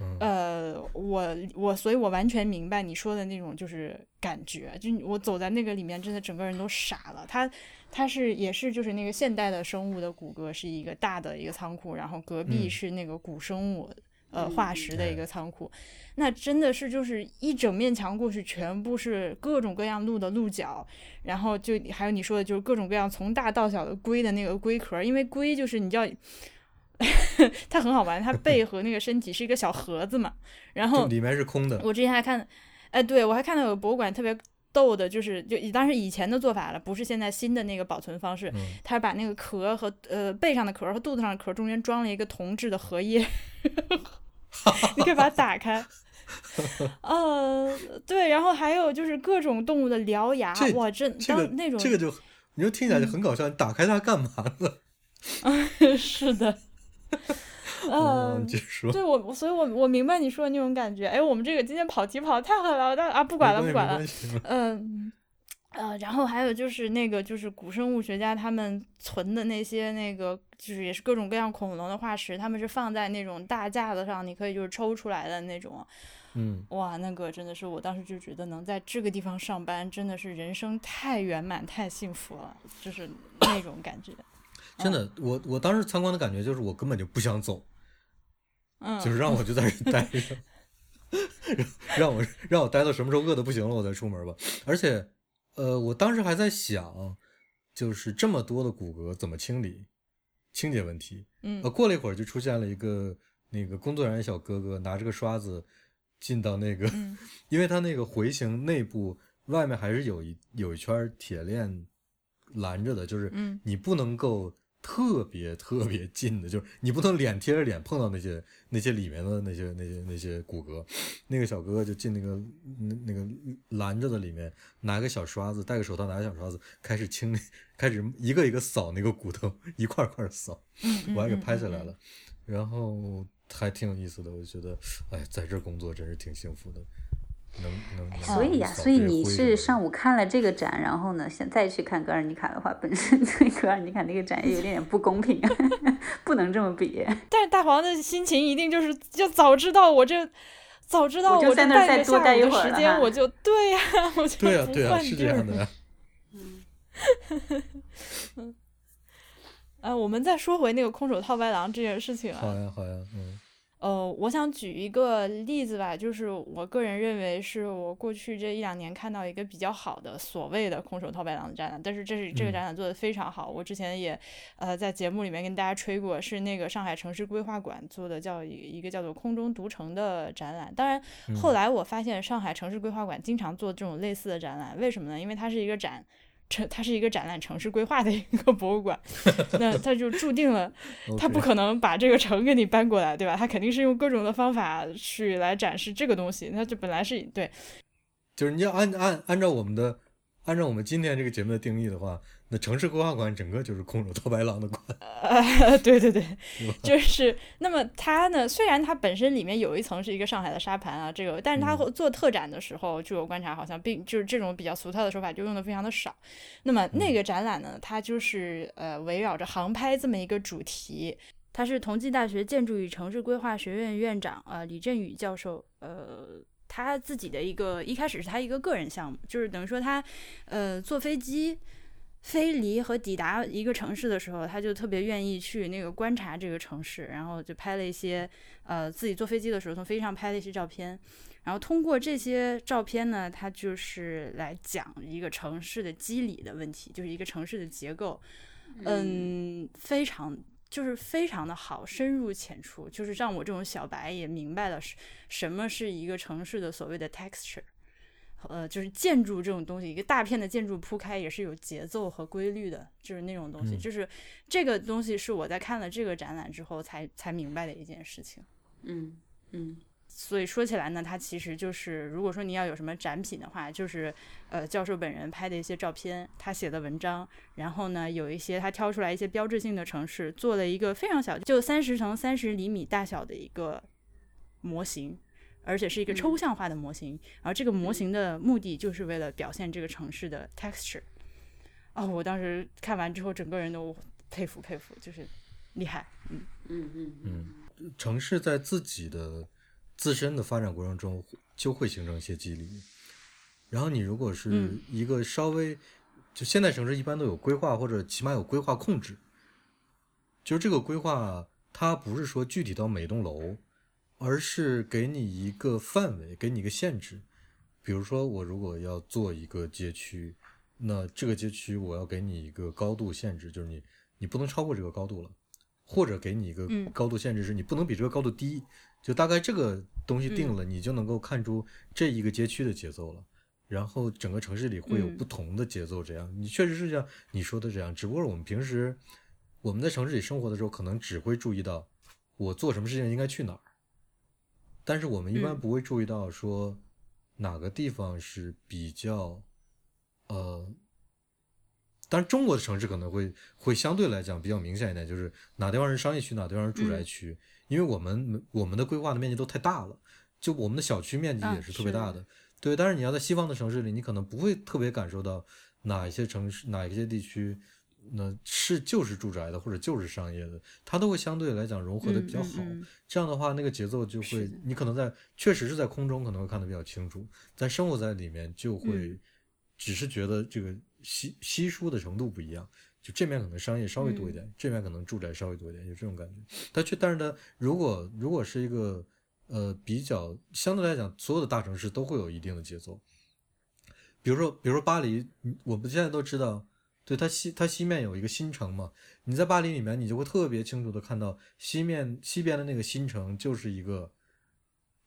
嗯呃，我我所以，我完全明白你说的那种就是感觉，就我走在那个里面，真的整个人都傻了。它它是也是就是那个现代的生物的骨骼是一个大的一个仓库，然后隔壁嗯是那个古生物。呃，嗯化石的一哎个仓库，那真的是就是一整面墙过去，全部是各种各样鹿的鹿角，然后就还有你说的，就是各种各样从大到小的龟的那个龟壳，因为龟就是你知道，它很好玩，它背 和那个身体是一个小盒子嘛，然后里面是空的，我之前还看，哎，对我还看到有博物馆特别逗的，就是就当时以前的做法了，不是现在新的那个保存方式，嗯，它把那个壳和呃背上的壳和肚子上的壳中间装了一个铜制的荷叶，你可以把它打开。呃，对，然后还有就是各种动物的獠牙，这哇，真这个当那种这个就你就听起来就很搞笑，你打开它干嘛呢？是的，嗯，对我，所以我我明白你说的那种感觉。哎，我们这个今天跑题跑的太狠了，但啊，不管了，不管了。嗯，呃，然后还有就是那个，就是古生物学家他们存的那些那个，就是也是各种各样恐龙的化石，他们是放在那种大架子上，你可以就是抽出来的那种。嗯，哇，那个真的是我当时就觉得能在这个地方上班，真的是人生太圆满、太幸福了，就是那种感觉。真的，我我当时参观的感觉就是我根本就不想走，嗯，就是让我就在这待着，让我让我待到什么时候饿的不行了，我再出门吧。而且，呃，我当时还在想，就是这么多的骨骼怎么清理，清洁问题。嗯呃，过了一会儿就出现了一个那个工作人员小哥哥拿着个刷子进到那个，嗯 因为他那个回形内部外面还是有一有一圈铁链拦着的，就是嗯你不能够特别特别近的，就是你不能脸贴着脸碰到那些那些里面的那些那些那些骨骼。那个小哥哥就进那个那那个拦着的里面，拿个小刷子，戴个手套，拿个小刷子，开始清理，开始一个一个扫那个骨头，一块块扫，嗯，我还给拍下来了，然后还挺有意思的，我觉得，哎，在这儿工作真是挺幸福的，能能能。所以呀、扫所以你是上午看了这个展，然后呢，现再去看格尔尼卡的话，本身 对格尔尼卡那个展也有点点不公平，不能这么比。但是大黄的心情一定就是，就早知道我这，早知道我在那再多待一会儿时间，我就对呀、我就对呀、不对呀、换地儿是这样的。嗯，啊，我们再说回那个空手套白狼这件事情啊，好呀，好呀，嗯呃，我想举一个例子吧，就是我个人认为是我过去这一两年看到一个比较好的所谓的空手套白狼的展览，但是这是这个展览做的非常好，我之前也呃在节目里面跟大家吹过，是那个上海城市规划馆做的叫一一个叫做空中独城的展览。当然后来我发现上海城市规划馆经常做这种类似的展览，为什么呢？因为它是一个展。城，它是一个展览城市规划的一个博物馆，那它就注定了，它不可能把这个城给你搬过来，对吧？它肯定是用各种的方法去来展示这个东西，那就本来是对，就是你要按按按照我们的。按照我们今天这个节目的定义的话，那城市规划馆整个就是空手套白狼的馆。呃，对对对，就是那么它呢，虽然它本身里面有一层是一个上海的沙盘啊，这个，但是它做特展的时候，据我观察，好像并就是这种比较俗套的手法就用的非常的少。那么那个展览呢，它就是呃围绕着航拍这么一个主题，它是同济大学建筑与城市规划学院院长呃李振宇教授呃。他自己的一个一开始是他一个个人项目，就是等于说他，呃，坐飞机飞离和抵达一个城市的时候，他就特别愿意去那个观察这个城市，然后就拍了一些，呃，自己坐飞机的时候从飞机上拍的一些照片，然后通过这些照片呢，他就是来讲一个城市的机理的问题，就是一个城市的结构，嗯，非常。就是非常的好，深入浅出，就是让我这种小白也明白了什什么是一个城市的所谓的 texture，呃，就是建筑这种东西，一个大片的建筑铺开也是有节奏和规律的，就是那种东西，就是这个东西是我在看了这个展览之后才才明白的一件事情。嗯嗯。所以说起来呢，它其实就是，如果说你要有什么展品的话，就是呃教授本人拍的一些照片，他写的文章，然后呢有一些他挑出来一些标志性的城市，做了一个非常小，就三十乘三十厘米大小的一个模型，而且是一个抽象化的模型。然后这个模型的目的就是为了表现这个城市的 texture。哦，我当时看完之后，整个人都佩服佩服，就是厉害。嗯嗯嗯嗯，城市在自己的。自身的发展过程中就会形成一些肌理，然后你如果是一个稍微，就现代城市一般都有规划或者起码有规划控制，就是这个规划它不是说具体到每栋楼，而是给你一个范围，给你一个限制。比如说我如果要做一个街区，那这个街区我要给你一个高度限制，就是你你不能超过这个高度了，或者给你一个高度限制是你不能比这个高度低。就大概这个东西定了，你就能够看出这一个街区的节奏了。然后整个城市里会有不同的节奏，这样你确实是像你说的这样。只不过我们平时我们在城市里生活的时候，可能只会注意到我做什么事情应该去哪儿，但是我们一般不会注意到说哪个地方是比较呃，当然中国的城市可能会会相对来讲比较明显一点，就是哪地方是商业区，哪地方是住宅区。因为我们我们的规划的面积都太大了，就我们的小区面积也是特别大的，对。但是你要在西方的城市里，你可能不会特别感受到哪一些城市、哪一些地区，那是就是住宅的或者就是商业的，它都会相对来讲融合的比较好。这样的话，那个节奏就会，你可能在确实是在空中可能会看得比较清楚，但生活在里面就会只是觉得这个稀稀疏的程度不一样。就这面可能商业稍微多一点，这面可能住宅稍微多一点，有这种感觉。它却，但是它如果如果是一个呃比较相对来讲，所有的大城市都会有一定的节奏。比如说，比如说巴黎，我们现在都知道，对它西它西面有一个新城嘛。你在巴黎里面，你就会特别清楚的看到西面西边的那个新城就是一个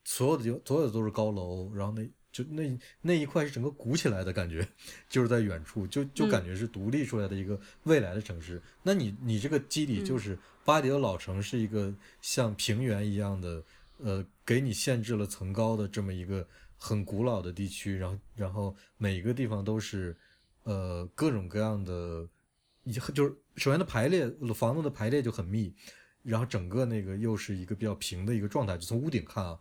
所有的就所有的都是高楼，然后那。就那那一块是整个鼓起来的感觉，就是在远处，就就感觉是独立出来的一个未来的城市。那你你这个基底就是巴黎的老城，是一个像平原一样的，呃，给你限制了层高的这么一个很古老的地区。然后然后每个地方都是呃各种各样的，就是首先的排列房子的排列就很密，然后整个那个又是一个比较平的一个状态，就从屋顶看啊。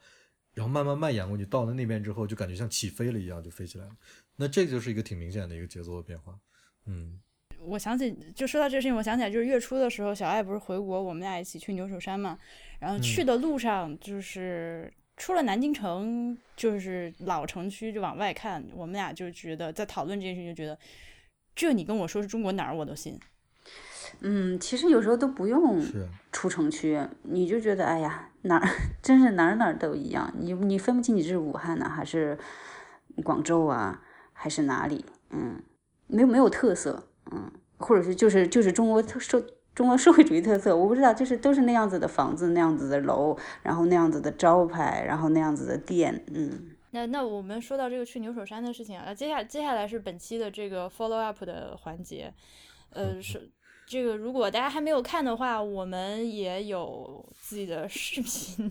然后慢慢蔓延过去，到了那边之后，就感觉像起飞了一样，就飞起来了。那这就是一个挺明显的一个节奏的变化。嗯，我想起，就说到这个事情，我想起来，就是月初的时候，小爱不是回国，我们俩一起去牛首山嘛。然后去的路上，就是出了南京城，就是老城区，就往外看，我们俩就觉得在讨论这件事情，就觉得这你跟我说是中国哪儿，我都信。嗯，其实有时候都不用出城区，你就觉得哎呀哪儿 真是哪儿哪儿都一样，你你分不清你这是武汉呢还是广州啊还是哪里，嗯，没有没有特色，嗯，或者是就是就是中国特社中国社会主义特色，我不知道，就是都是那样子的房子，那样子的楼，然后那样子的招牌，然后那样子的店，嗯。那那我们说到这个去牛首山的事情啊，接下接下来是本期的这个 follow up 的环节，呃，是这个如果大家还没有看的话，我们也有自己的视频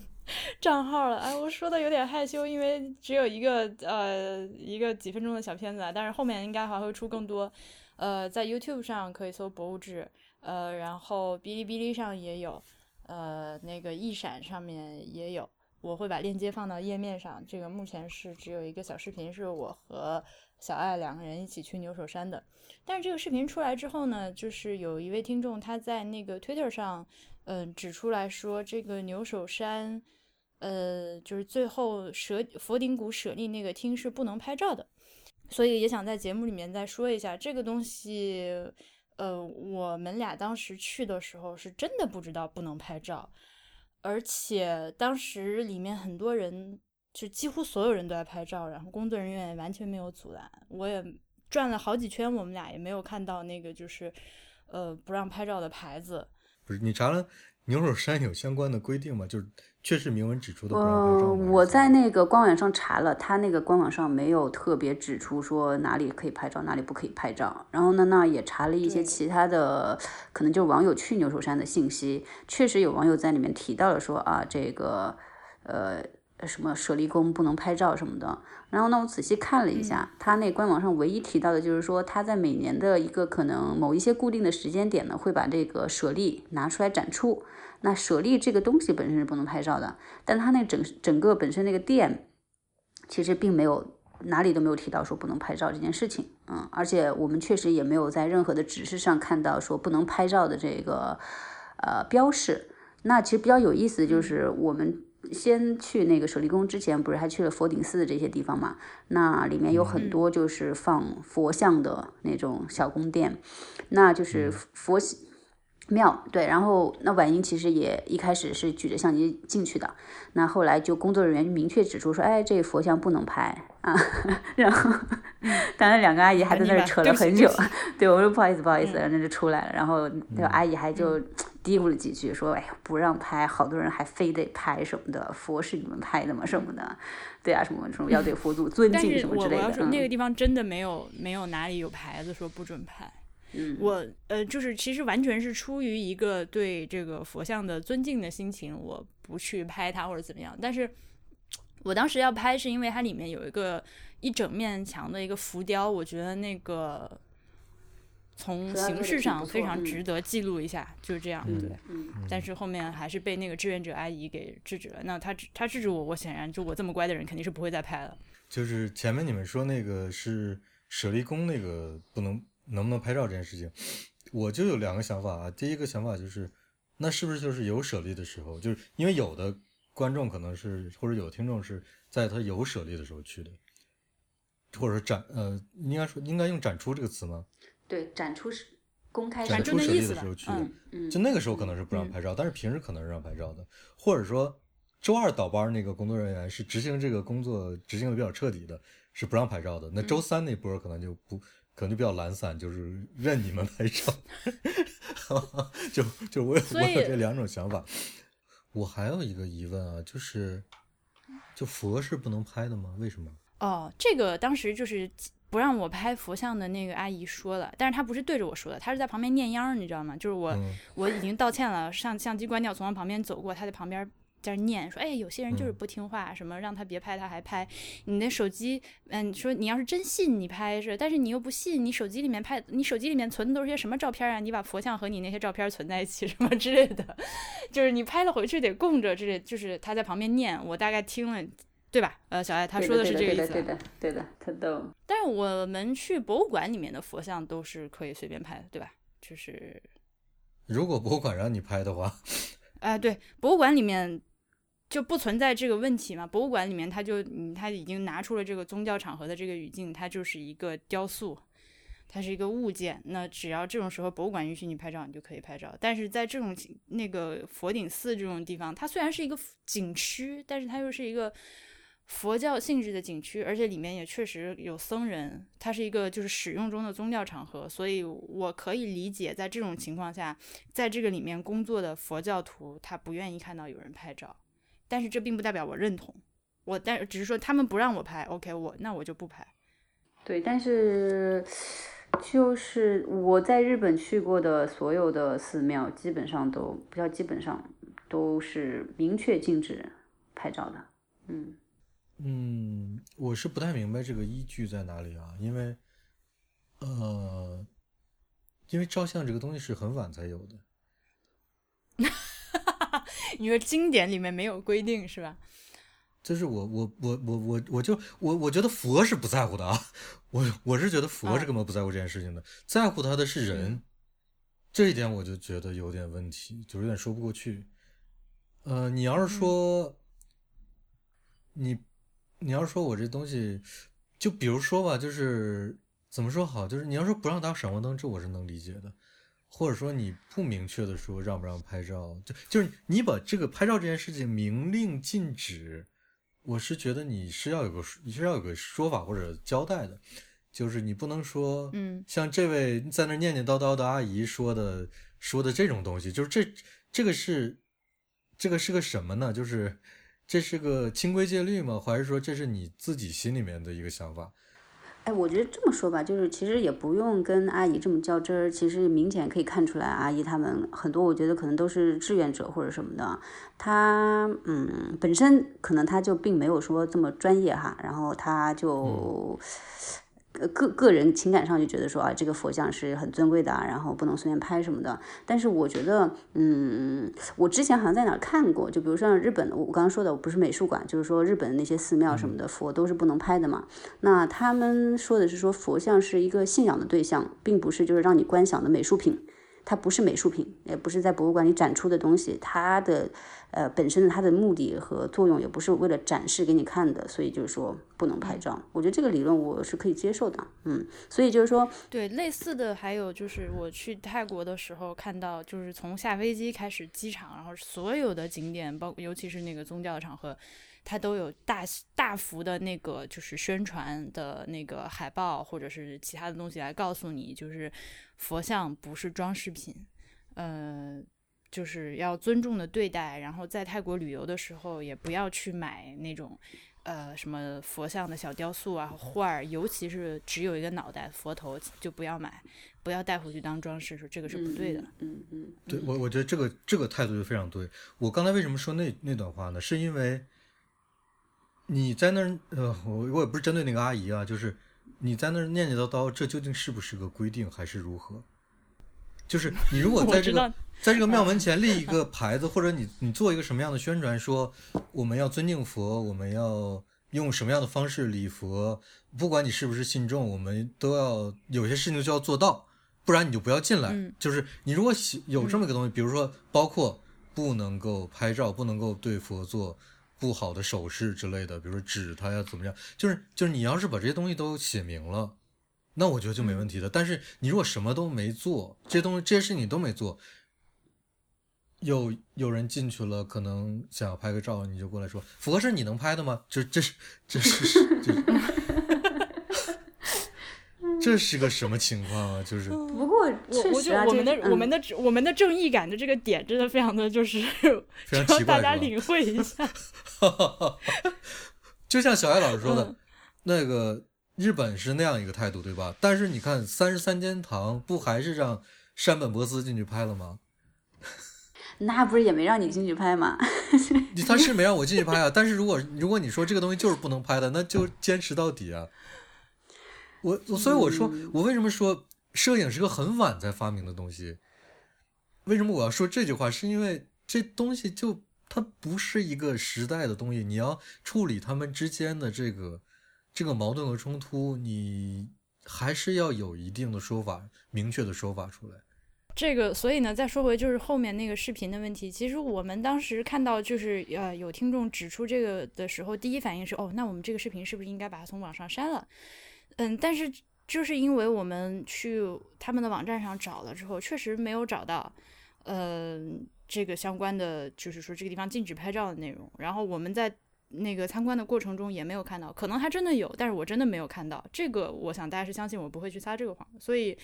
账号了。哎，我说的有点害羞，因为只有一个呃一个几分钟的小片子，但是后面应该还会出更多。呃，在 YouTube 上可以搜博物志，呃，然后哔哩哔哩上也有，呃，那个一闪上面也有。我会把链接放到页面上。这个目前是只有一个小视频，是我和小爱两个人一起去牛首山的。但是这个视频出来之后呢，就是有一位听众他在那个 Twitter 上，嗯，指出来说这个牛首山，呃，就是最后舍佛顶谷舍利那个厅是不能拍照的。所以也想在节目里面再说一下这个东西。呃，我们俩当时去的时候是真的不知道不能拍照。而且当时里面很多人，就几乎所有人都在拍照，然后工作人员完全没有阻拦。我也转了好几圈，我们俩也没有看到那个就是，呃，不让拍照的牌子。不是你查了牛首山有相关的规定吗？就是。确实明文指出的不让拍照。我在那个官网上查了，他那个官网上没有特别指出说哪里可以拍照，哪里不可以拍照。然后呢，那也查了一些其他的，可能就是网友去牛首山的信息，确实有网友在里面提到了说啊，这个呃什么舍利宫不能拍照什么的。然后呢，我仔细看了一下，他那官网上唯一提到的就是说，他在每年的一个可能某一些固定的时间点呢，会把这个舍利拿出来展出。那舍利这个东西本身是不能拍照的，但它那整整个本身那个店，其实并没有哪里都没有提到说不能拍照这件事情，嗯，而且我们确实也没有在任何的指示上看到说不能拍照的这个呃标示。那其实比较有意思的就是我们先去那个舍利宫之前，不是还去了佛顶寺的这些地方嘛？那里面有很多就是放佛像的那种小宫殿，那就是佛。庙对，然后那婉英其实也一开始是举着相机进去的，那后来就工作人员明确指出说，哎，这佛像不能拍啊。然后当然两个阿姨还在那儿扯了很久，对我说不好意思不好意思，然后就出来了，然后那个阿姨还就 嘀咕了几句说，哎呀不让拍，好多人还非得拍什么的，佛是你们拍的吗什么的，对啊什么什么要对佛祖尊敬什么之类的。但是我要说那个地方真的没有没有哪里有牌子说不准拍。我呃，就是其实完全是出于一个对这个佛像的尊敬的心情，我不去拍它或者怎么样。但是我当时要拍，是因为它里面有一个一整面墙的一个浮雕，我觉得那个从形式上非常值得记录一下，就是这样。对，但是后面还是被那个志愿者阿姨给制止了。那他他制止我，我显然就我这么乖的人，肯定是不会再拍了。就是前面你们说那个是舍利宫那个不能。能不能拍照这件事情，我就有两个想法啊。第一个想法就是，那是不是就是有舍利的时候，就是因为有的观众可能是或者有听众是在他有舍利的时候去的，或者说展呃，应该说应该用展出这个词吗？对，展出是公开展出舍利的时候去的，就那个时候可能是不让拍照，但是平时可能是让拍照的，或者说周二倒班那个工作人员是执行这个工作执行的比较彻底的，是不让拍照的。那周三那波可能就不。可能就比较懒散，就是任你们拍照，就就我有我有这两种想法。我还有一个疑问啊，就是就佛是不能拍的吗？为什么？哦，这个当时就是不让我拍佛像的那个阿姨说了，但是她不是对着我说的，她是在旁边念秧，你知道吗？就是我我已经道歉了，相相机关掉，从她旁边走过，她在旁边。在那念说，哎，有些人就是不听话，什么让他别拍，他还拍。你的手机，嗯，说你要是真信，你拍是，但是你又不信，你手机里面拍，你手机里面存的都是些什么照片啊？你把佛像和你那些照片存在一起，什么之类的，就是你拍了回去得供着，这类就是他在旁边念，我大概听了，对吧？呃，小艾他说的是这个意思，对的，对的，特逗。但是我们去博物馆里面的佛像都是可以随便拍的，对吧？就是如果博物馆让你拍的话，哎，对，博物馆里面。就不存在这个问题嘛？博物馆里面，他就嗯，他已经拿出了这个宗教场合的这个语境，它就是一个雕塑，它是一个物件。那只要这种时候博物馆允许你拍照，你就可以拍照。但是在这种那个佛顶寺这种地方，它虽然是一个景区，但是它又是一个。佛教性质的景区，而且里面也确实有僧人，它是一个就是使用中的宗教场合，所以我可以理解，在这种情况下，在这个里面工作的佛教徒他不愿意看到有人拍照，但是这并不代表我认同，我但只是说他们不让我拍，OK，我那我就不拍。对，但是就是我在日本去过的所有的寺庙，基本上都不叫基本上都是明确禁止拍照的，嗯。嗯，我是不太明白这个依据在哪里啊？因为，呃，因为照相这个东西是很晚才有的。你说经典里面没有规定是吧？就是我我我我我我就我我觉得佛是不在乎的啊，我我是觉得佛是根本不在乎这件事情的，在乎他的是人，这一点我就觉得有点问题，就有点说不过去。呃，你要是说你。你要说我这东西，就比如说吧，就是怎么说好，就是你要说不让打闪光灯，这我是能理解的，或者说你不明确的说让不让拍照，就就是你把这个拍照这件事情明令禁止，我是觉得你是要有个你是要有个说法或者交代的，就是你不能说，嗯，像这位在那念念叨叨的阿姨说的说的这种东西，就是这这个是这个是个什么呢？就是。这是个清规戒律吗？还是说这是你自己心里面的一个想法？哎，我觉得这么说吧，就是其实也不用跟阿姨这么较真儿。其实明显可以看出来，阿姨他们很多，我觉得可能都是志愿者或者什么的。他嗯，本身可能他就并没有说这么专业哈，然后他就。呃，个个人情感上就觉得说啊，这个佛像是很尊贵的，然后不能随便拍什么的。但是我觉得，嗯，我之前好像在哪看过，就比如说日本的，我刚刚说的我不是美术馆，就是说日本的那些寺庙什么的佛都是不能拍的嘛。那他们说的是说佛像是一个信仰的对象，并不是就是让你观想的美术品。它不是美术品，也不是在博物馆里展出的东西。它的呃本身它的目的和作用也不是为了展示给你看的，所以就是说不能拍照。我觉得这个理论我是可以接受的，嗯。所以就是说，对类似的还有就是我去泰国的时候看到，就是从下飞机开始，机场然后所有的景点，包尤其是那个宗教场合。它都有大大幅的那个就是宣传的那个海报或者是其他的东西来告诉你，就是佛像不是装饰品，呃，就是要尊重的对待。然后在泰国旅游的时候，也不要去买那种呃什么佛像的小雕塑啊画儿，尤其是只有一个脑袋佛头就不要买，不要带回去当装饰，说这个是不对的。嗯嗯，对我我觉得这个这个态度就非常对。我刚才为什么说那那段话呢？是因为。你在那儿，呃，我我也不是针对那个阿姨啊，就是你在那儿念念叨叨，这究竟是不是个规定还是如何？就是你如果 在这个在这个庙门前立一个牌子，或者你你做一个什么样的宣传，说我们要尊敬佛，我们要用什么样的方式礼佛，不管你是不是信众，我们都要有些事情就要做到，不然你就不要进来。就是你如果有这么一个东西，比如说包括不能够拍照，不能够对佛做。不好的手势之类的，比如说指他呀，怎么样？就是就是你要是把这些东西都写明了，那我觉得就没问题的。但是你如果什么都没做，这些东西这些事情你都没做，有有人进去了，可能想要拍个照，你就过来说，符合是你能拍的吗？这这是这是这是。这是个什么情况啊？就是不过，我我就我们的我们的我们的正义感的这个点真的非常的就是 非常奇怪，大家领会一下。就像小艾老师说的，那个日本是那样一个态度，对吧？但是你看三十三间堂，不还是让山本博司进去拍了吗？那不是也没让你进去拍吗？他是没让我进去拍啊。但是如果如果你说这个东西就是不能拍的，那就坚持到底啊。我所以我说，我为什么说摄影是个很晚才发明的东西？为什么我要说这句话？是因为这东西就它不是一个时代的东西，你要处理他们之间的这个这个矛盾和冲突，你还是要有一定的说法，明确的说法出来。这个，所以呢，再说回就是后面那个视频的问题。其实我们当时看到就是呃有听众指出这个的时候，第一反应是哦，那我们这个视频是不是应该把它从网上删了？嗯，但是就是因为我们去他们的网站上找了之后，确实没有找到，呃，这个相关的，就是说这个地方禁止拍照的内容。然后我们在那个参观的过程中也没有看到，可能还真的有，但是我真的没有看到。这个我想大家是相信我不会去撒这个谎，所以，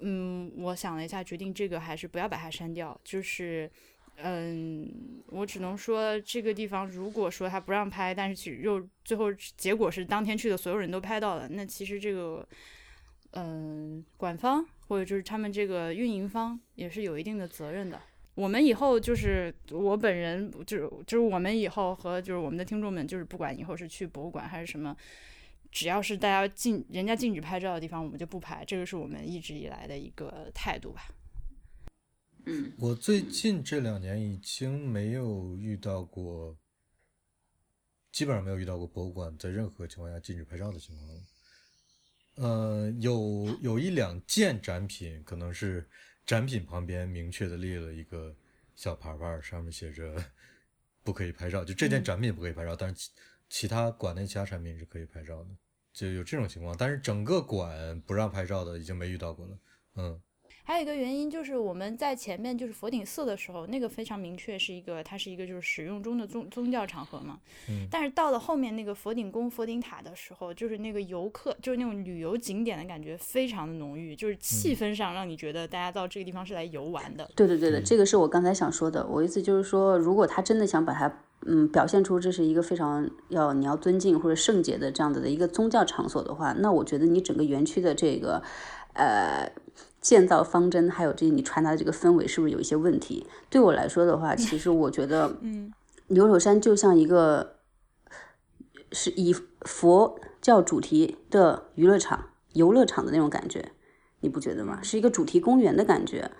嗯，我想了一下，决定这个还是不要把它删掉。就是，嗯，我只能说这个地方如果说他不让拍，但是其又最后结果是当天去的所有人都拍到了，那其实这个。嗯，管方或者就是他们这个运营方也是有一定的责任的。我们以后就是我本人，就是就是我们以后和就是我们的听众们，就是不管以后是去博物馆还是什么，只要是大家禁人家禁止拍照的地方，我们就不拍。这个是我们一直以来的一个态度吧。嗯，我最近这两年已经没有遇到过，基本上没有遇到过博物馆在任何情况下禁止拍照的情况了。呃，有有一两件展品，可能是展品旁边明确的立了一个小牌牌，上面写着不可以拍照。就这件展品不可以拍照，但是其其他馆内其他产品是可以拍照的，就有这种情况。但是整个馆不让拍照的已经没遇到过了。嗯。还有一个原因就是我们在前面就是佛顶寺的时候，那个非常明确是一个它是一个就是使用中的宗宗教场合嘛。嗯。但是到了后面那个佛顶宫、佛顶塔的时候，就是那个游客就是那种旅游景点的感觉非常的浓郁，就是气氛上让你觉得大家到这个地方是来游玩的。对对对的，这个是我刚才想说的。我意思就是说，如果他真的想把它嗯表现出这是一个非常要你要尊敬或者圣洁的这样子的一个宗教场所的话，那我觉得你整个园区的这个呃。建造方针，还有这你传达的这个氛围，是不是有一些问题？对我来说的话，其实我觉得，嗯，牛首山就像一个是以佛教主题的娱乐场、游乐场的那种感觉，你不觉得吗？是一个主题公园的感觉，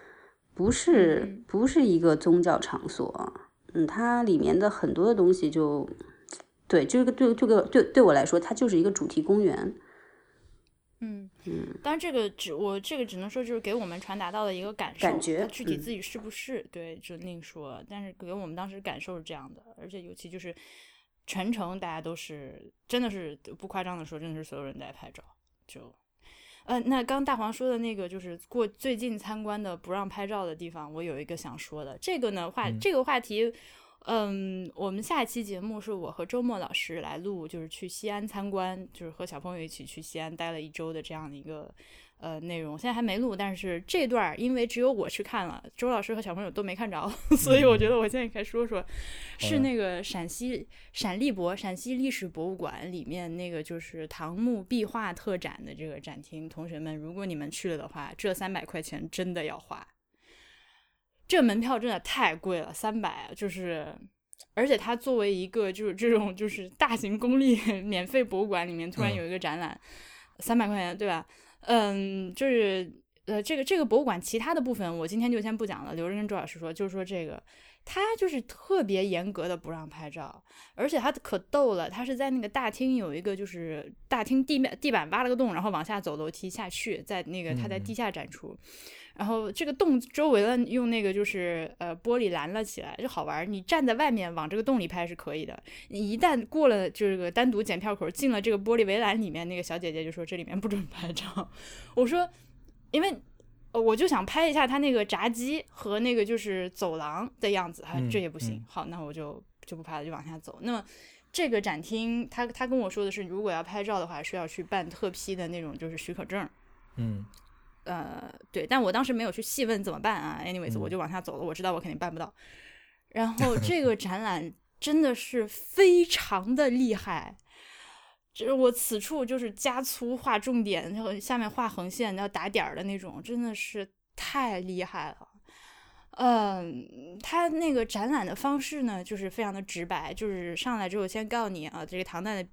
不是不是一个宗教场所。嗯，它里面的很多的东西就，对，就是个对，这个对对我来说，它就是一个主题公园。嗯嗯，当然这个只我这个只能说就是给我们传达到的一个感受，感觉具体自己是不是对就另说。但是给我们当时感受是这样的，而且尤其就是全程大家都是真的是不夸张的说，真的是所有人在拍照。就呃，那刚大黄说的那个就是过最近参观的不让拍照的地方，我有一个想说的，这个呢话这个话题。嗯，我们下一期节目是我和周末老师来录，就是去西安参观，就是和小朋友一起去西安待了一周的这样的一个呃内容。现在还没录，但是这段因为只有我去看了，周老师和小朋友都没看着，所以我觉得我现在该说说，是那个陕西陕历博陕西历史博物馆里面那个就是唐墓壁画特展的这个展厅。同学们，如果你们去了的话，这三百块钱真的要花。这门票真的太贵了，三百就是，而且它作为一个就是这种就是大型公立 免费博物馆里面突然有一个展览，三百块钱对吧？嗯，就是呃这个这个博物馆其他的部分我今天就先不讲了，留着跟周老师说，就是说这个。他就是特别严格的不让拍照，而且他可逗了，他是在那个大厅有一个，就是大厅地面地板挖了个洞，然后往下走楼梯下去，在那个他在地下展出，然后这个洞周围呢用那个就是呃玻璃拦了起来，就好玩。你站在外面往这个洞里拍是可以的，你一旦过了这个单独检票口进了这个玻璃围栏里面，那个小姐姐就说这里面不准拍照。我说，因为。呃，我就想拍一下他那个闸机和那个就是走廊的样子，哈，这也不行。好，那我就就不拍了，就往下走。那么这个展厅，他他跟我说的是，如果要拍照的话，是要去办特批的那种，就是许可证。嗯，呃，对，但我当时没有去细问怎么办啊。Anyways，我就往下走了。我知道我肯定办不到。然后 这个展览真的是非常的厉害。就是我此处就是加粗画重点，然后下面画横线要打点儿的那种，真的是太厉害了。嗯，他那个展览的方式呢，就是非常的直白，就是上来之后先告诉你啊，这个唐代的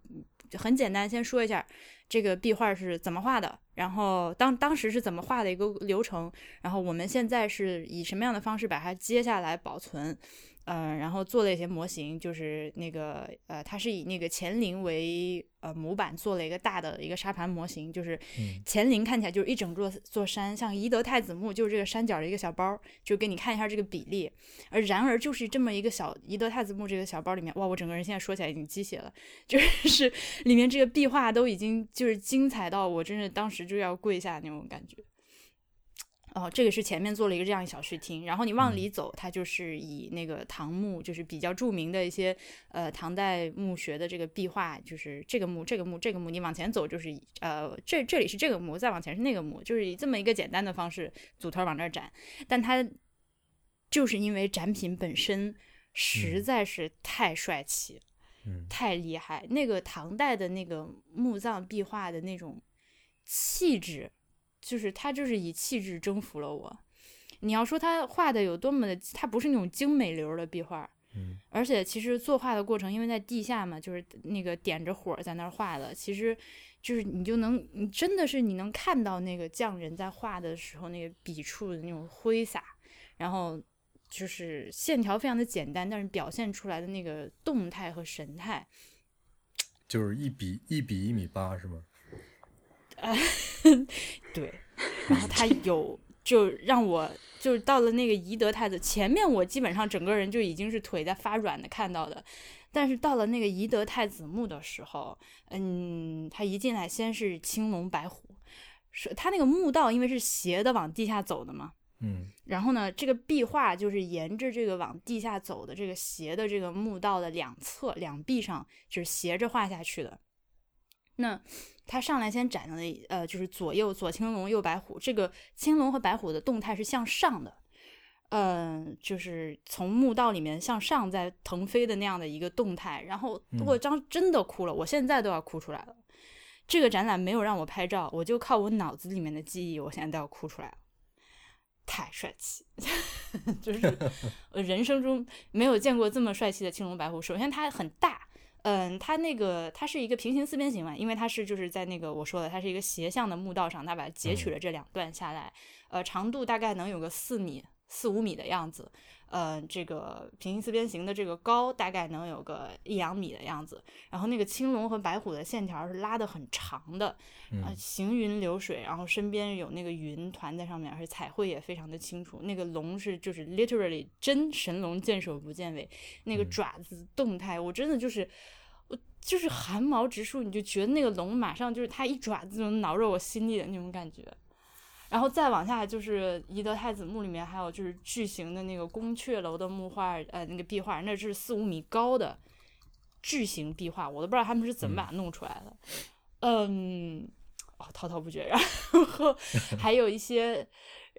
就很简单，先说一下这个壁画是怎么画的，然后当当时是怎么画的一个流程，然后我们现在是以什么样的方式把它接下来保存。呃，然后做了一些模型，就是那个呃，它是以那个乾陵为呃模板做了一个大的一个沙盘模型，就是乾陵看起来就是一整座座山，像宜德太子墓就是这个山脚的一个小包，就给你看一下这个比例。而然而就是这么一个小宜德太子墓这个小包里面，哇，我整个人现在说起来已经鸡血了，就是里面这个壁画都已经就是精彩到我真是当时就要跪下那种感觉。哦，这个是前面做了一个这样一小序厅，然后你往里走，它就是以那个唐墓，就是比较著名的一些呃唐代墓学的这个壁画，就是这个墓、这个墓、这个墓，你往前走就是呃这这里是这个墓，再往前是那个墓，就是以这么一个简单的方式组团往这儿展，但它就是因为展品本身实在是太帅气，嗯，太厉害，那个唐代的那个墓葬壁画的那种气质。就是他，就是以气质征服了我。你要说他画的有多么的，他不是那种精美流的壁画，嗯，而且其实作画的过程，因为在地下嘛，就是那个点着火在那儿画的，其实就是你就能，你真的是你能看到那个匠人在画的时候那个笔触的那种挥洒，然后就是线条非常的简单，但是表现出来的那个动态和神态，就是一比一比一米八是吗？呃，对，然后他有，就让我就是到了那个宜德太子前面，我基本上整个人就已经是腿在发软的看到的，但是到了那个宜德太子墓的时候，嗯，他一进来先是青龙白虎，是他那个墓道因为是斜的往地下走的嘛，嗯，然后呢，这个壁画就是沿着这个往地下走的这个斜的这个墓道的两侧两壁上，就是斜着画下去的，那。他上来先展了，呃，就是左右左青龙右白虎，这个青龙和白虎的动态是向上的，嗯，就是从墓道里面向上在腾飞的那样的一个动态。然后我张真的哭了，我现在都要哭出来了。这个展览没有让我拍照，我就靠我脑子里面的记忆，我现在都要哭出来了，太帅气，就是 人生中没有见过这么帅气的青龙白虎。首先它很大。嗯，它那个它是一个平行四边形嘛，因为它是就是在那个我说的，它是一个斜向的墓道上，它把它截取了这两段下来，呃，长度大概能有个四米四五米的样子，呃，这个平行四边形的这个高大概能有个一两米的样子，然后那个青龙和白虎的线条是拉的很长的，啊，行云流水，然后身边有那个云团在上面，而且彩绘也非常的清楚，那个龙是就是 literally 真神龙见首不见尾，那个爪子动态，我真的就是。我就是汗毛直竖，你就觉得那个龙马上就是它一爪子就能挠着我心里的那种感觉，然后再往下就是宜德太子墓里面还有就是巨型的那个宫阙楼的木画，呃，那个壁画，那是四五米高的巨型壁画，我都不知道他们是怎么把它弄出来的，嗯，哦，滔滔不绝，然后还有一些。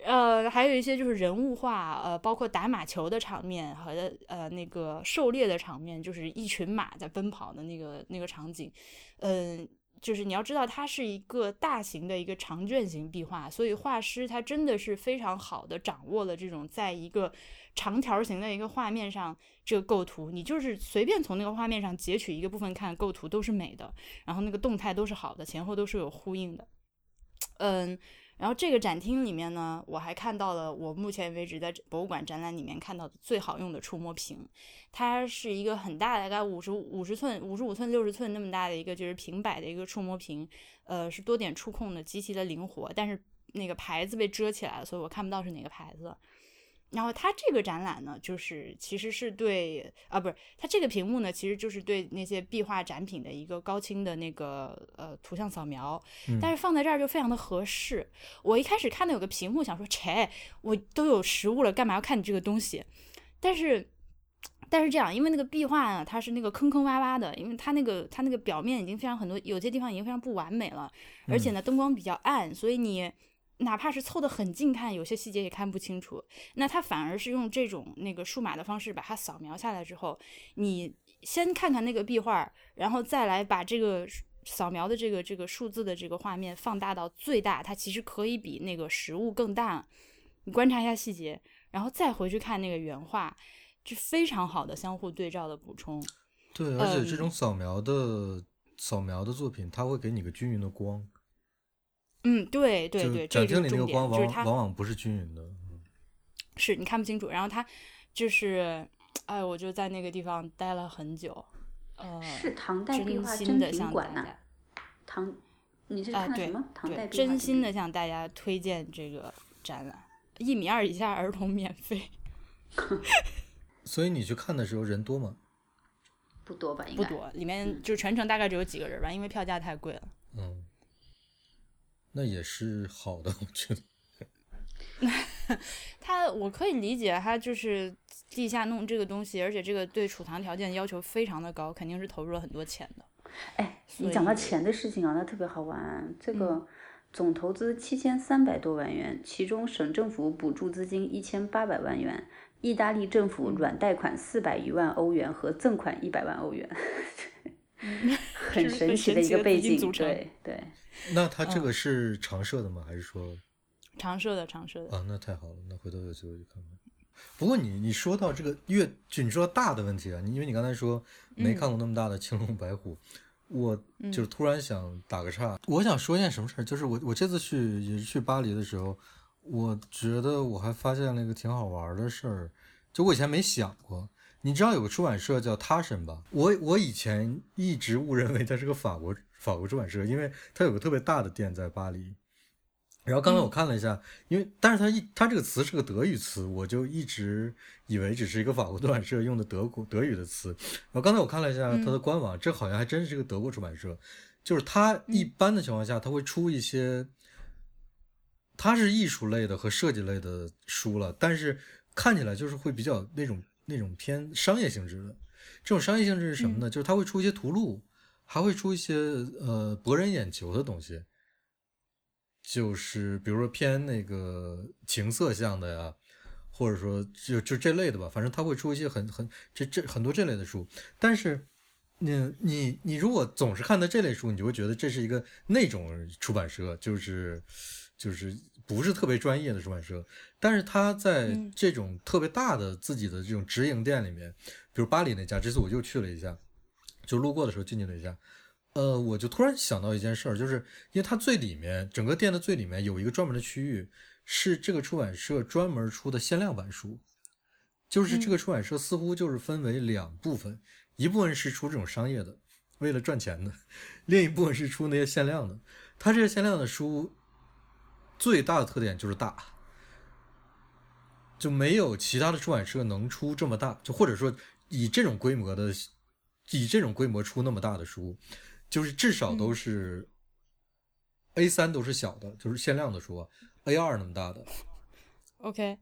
呃，还有一些就是人物画，呃，包括打马球的场面和呃那个狩猎的场面，就是一群马在奔跑的那个那个场景，嗯，就是你要知道它是一个大型的一个长卷型壁画，所以画师他真的是非常好的掌握了这种在一个长条形的一个画面上这个构图，你就是随便从那个画面上截取一个部分看，构图都是美的，然后那个动态都是好的，前后都是有呼应的，嗯。然后这个展厅里面呢，我还看到了我目前为止在博物馆展览里面看到的最好用的触摸屏，它是一个很大的，大概五十五十寸、五十五寸、六十寸那么大的一个就是平摆的一个触摸屏，呃，是多点触控的，极其的灵活，但是那个牌子被遮起来了，所以我看不到是哪个牌子。然后它这个展览呢，就是其实是对啊，不是它这个屏幕呢，其实就是对那些壁画展品的一个高清的那个呃图像扫描，但是放在这儿就非常的合适。我一开始看到有个屏幕，想说切，我都有实物了，干嘛要看你这个东西？但是但是这样，因为那个壁画呢，它是那个坑坑洼洼的，因为它那个它那个表面已经非常很多，有些地方已经非常不完美了，而且呢灯光比较暗，所以你。哪怕是凑得很近看，有些细节也看不清楚。那它反而是用这种那个数码的方式把它扫描下来之后，你先看看那个壁画，然后再来把这个扫描的这个这个数字的这个画面放大到最大，它其实可以比那个实物更大。你观察一下细节，然后再回去看那个原画，就非常好的相互对照的补充。对，而且这种扫描的扫描的作品，它会给你个均匀的光。嗯，对对对，展厅里那个光往往往不是均匀的，是你看不清楚。然后它就是哎，我就在那个地方待了很久。呃，是唐代壁真画的向品馆呐、大家唐，你是看的什么？唐代，壁画真心的的向大家推荐这个展览，一米二以下儿童免费 所以你去看的时候人多吗？不多吧？应该不多，里面就全程大概只有几个人吧，因为票价太贵了。嗯，那也是好的，我觉得。他我可以理解，他就是地下弄这个东西，而且这个对储藏条件要求非常的高，肯定是投入了很多钱的。哎，你讲到钱的事情啊，那特别好玩。这嗯个总投资七千三百多万元，其中省政府补助资金一千八百万元，意大利政嗯府软贷款四百余万欧元和赠款一百万欧元，很神奇的一个背景对对，那他这个是常设的吗？还是说常设的，常设的，啊？那太好了，那回头有机会去看看。不过你你说到这个越就你说大的问题啊，你因为你刚才说没看过那么大的青龙白虎，我就是突然想打个岔，我想说一件什么事儿，就是我我这次去也是去巴黎的时候，我觉得我还发现了一个挺好玩的事儿，就我以前没想过。你知道有个出版社叫他神吧？我我以前一直误认为它是个法国法国出版社，因为它有个特别大的店在巴黎。然后刚才我看了一下，因为但是它一它这个词是个德语词，我就一直以为只是一个法国出版社用的德国德语的词。然后刚才我看了一下它的官网，这好像还真是个德国出版社。就是它一般的情况下，它会出一些，它是艺术类的和设计类的书了，但是看起来就是会比较那种那种偏商业性质的。这种商业性质是什么呢？就是它会出一些图录，还会出一些呃博人眼球的东西。就是比如说偏那个情色向的呀，或者说就就这类的吧，反正他会出一些很很这这很多这类的书。但是你你你如果总是看到这类书，你就会觉得这是一个那种出版社，就是就是不是特别专业的出版社。但是他在嗯这种特别大的自己的这种直营店里面，比如巴黎那家，这次我又去了一下，就路过的时候进去了一下。呃，我就突然想到一件事儿，就是因为它最里面整个店的最里面有一个专门的区域，是这个出版社专门出的限量版书。就是这个出版社似乎就是分为两部分，一部分是出这种商业的，为了赚钱的；另一部分是出那些限量的。它这些限量的书最大的特点就是大，就没有其他的出版社能出这么大，就或者说以这种规模的，以这种规模出那么大的书。就是至少都是 A 三都是小的，就是限量的书啊，A 二那么大的，OK，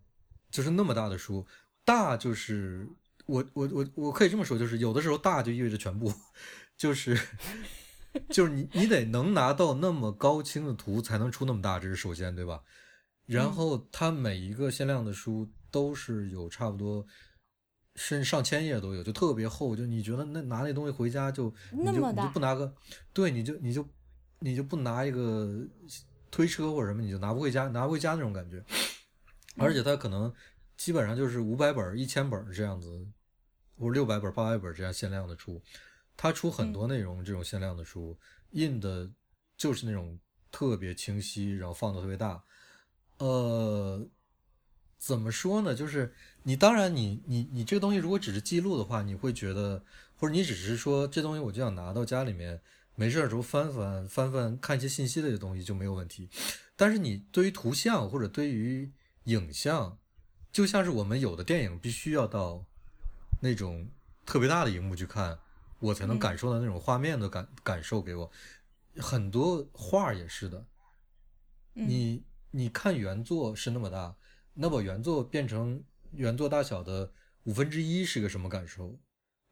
就是那么大的书，大就是我我我我可以这么说，就是有的时候大就意味着全部，就是就是你你得能拿到那么高清的图才能出那么大，这是首先对吧？然后它每一个限量的书都是有差不多。甚至上千页都有，就特别厚，就你觉得那拿那东西回家就你就你就不拿个，对，你就你就你就不拿一个推车或者什么，你就拿不回家，拿不回家那种感觉。而且它可能基本上就是五百本、一千本这样子，或者六百本、八百本这样限量的出。它出很多内容这种限量的书，印的就是那种特别清晰，然后放的特别大。呃，怎么说呢？就是你当然你你你这个东西如果只是记录的话，你会觉得，或者你只是说这东西我就想拿到家里面，没事儿的时候翻翻翻翻看一些信息类的东西就没有问题。但是你对于图像或者对于影像，就像是我们有的电影必须要到那种特别大的荧幕去看，我才能感受到那种画面的感、感受给我。很多画也是的，你你看原作是那么大，那把原作变成原作大小的五分之一是个什么感受？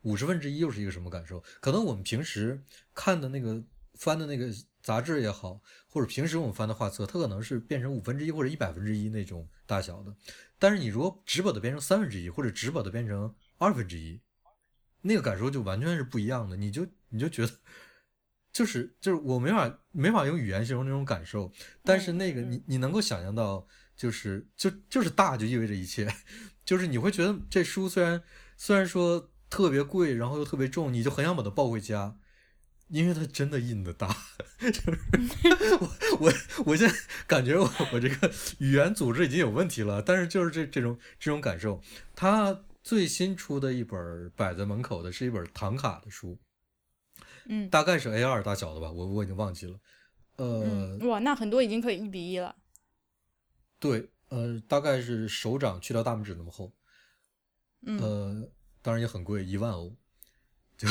五十分之一又是一个什么感受？可能我们平时看的那个翻的那个杂志也好，或者平时我们翻的画册，它可能是变成五分之一或者一百分之一那种大小的。但是你如果只把它变成三分之一，或者只把它变成二分之一，那个感受就完全是不一样的。你就你就觉得，就是就是我没法没法用语言形容那种感受，但是那个你你能够想象到，就是就就是大就意味着一切，就是你会觉得这书虽然虽然说特别贵，然后又特别重，你就很想把它抱回家。因为它真的印的大，就是我我我现在感觉我我这个语言组织已经有问题了，但是就是这这种这种感受，它最新出的一本摆在门口的是一本唐卡的书，嗯大概是 A 二大小的吧，我我已经忘记了。呃，嗯，哇，那很多已经可以一比一了。对，呃，大概是手掌去掉大拇指那么厚，嗯，呃，当然也很贵，一万欧。就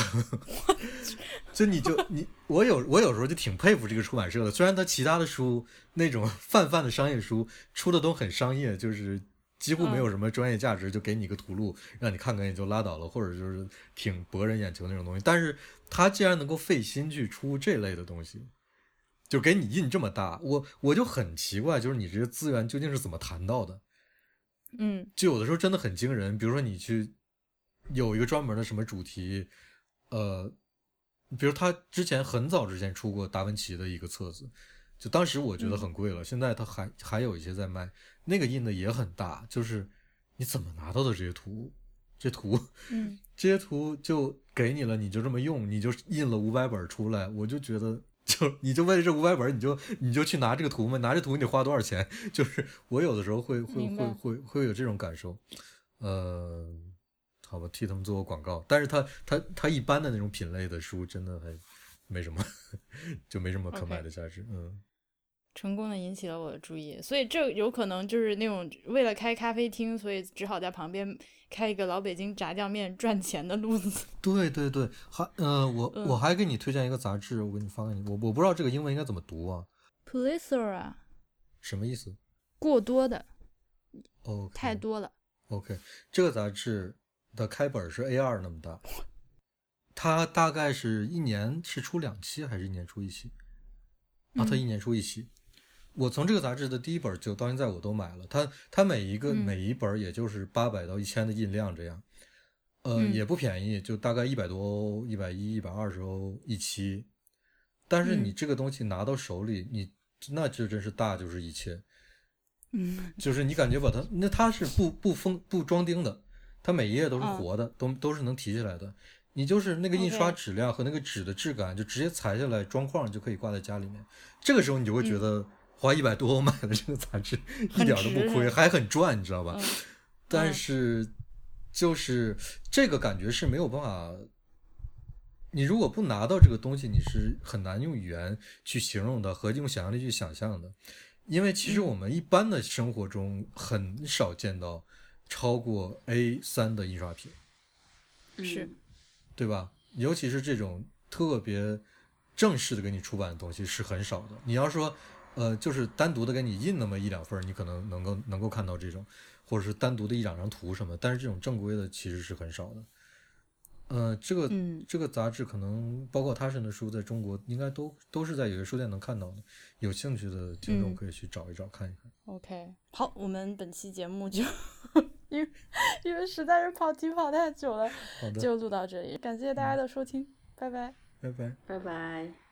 就你就你我有我有时候就挺佩服这个出版社的，虽然他其他的书那种 泛泛的商业书出的都很商业，就是几乎没有什么专业价值，就给你个图录让你看看也就拉倒了，或者就是挺博人眼球那种东西。但是他既然能够费心去出这类的东西，就给你印这么大，我我就很奇怪，就是你这些资源究竟是怎么谈到的？嗯就有的时候真的很惊人，比如说你去有一个专门的什么主题，呃，比如他之前很早之前出过达芬奇的一个册子，就当时我觉得很贵了，现在他还还有一些在卖，那个印的也很大，就是你怎么拿到的这些图？这图嗯 这些图就给你了，你就这么用，你就印了五百本出来，我就觉得。就你就为了这五百本，你就你就去拿这个图嘛？拿这图你得花多少钱？就是我有的时候会会会会会有这种感受，呃，好吧，替他们做个广告，但是他他他一般的那种品类的书真的还没什么，就没什么可买的价值。嗯，成功的引起了我的注意，所以这有可能就是那种为了开咖啡厅，所以只好在旁边开一个老北京炸酱面赚钱的路子。对对对，还呃，我嗯我还给你推荐一个杂志，我给你发给你，我我不知道这个英文应该怎么读啊，Plethora 什么意思过多的，？OK，太多了。OK，这个杂志的开本是 A 二那么大，它大概是一年是出两期还是一年出一期？啊，它嗯一年出一期。我从这个杂志的第一本就到现在我都买了，它它每一个、嗯每一本也就是八百到一千的印量这样，呃、嗯也不便宜，就大概一百多欧、一百一、一百二十欧一期。但是你嗯这个东西拿到手里，你那就真是大就是一切。嗯就是你感觉把它，那它是不不封不装订的，它每一页都是嗯活的，都都是能提起来的。你就是那个印刷质量和那个纸的质感，就直接裁下来装框就可以挂在家里面。这个时候你就会觉得花一百多我买的这个杂志一点儿都不亏，还很赚，你知道吧？嗯但嗯是就是这个感觉是没有办法，你如果不拿到这个东西，你是很难用语言去形容的和用想象力去想象的。因为其实嗯我们一般的生活中很少见到超过 A 三的印刷品，是嗯对吧？尤其是这种特别正式的给你出版的东西是很少的。你要说，呃，就是单独的给你印那么一两份，你可能能够能够看到这种，或者是单独的一两张图什么，但是这种正规的其实是很少的。呃，这个、嗯这个杂志可能包括他神的书，在中国应该都都是在有些书店能看到的。有兴趣的听众嗯可以去找一找看一看。OK，好，我们本期节目就 因为因为实在是跑题跑太久了，就录到这里，感谢大家的收听，拜拜。拜拜。拜拜。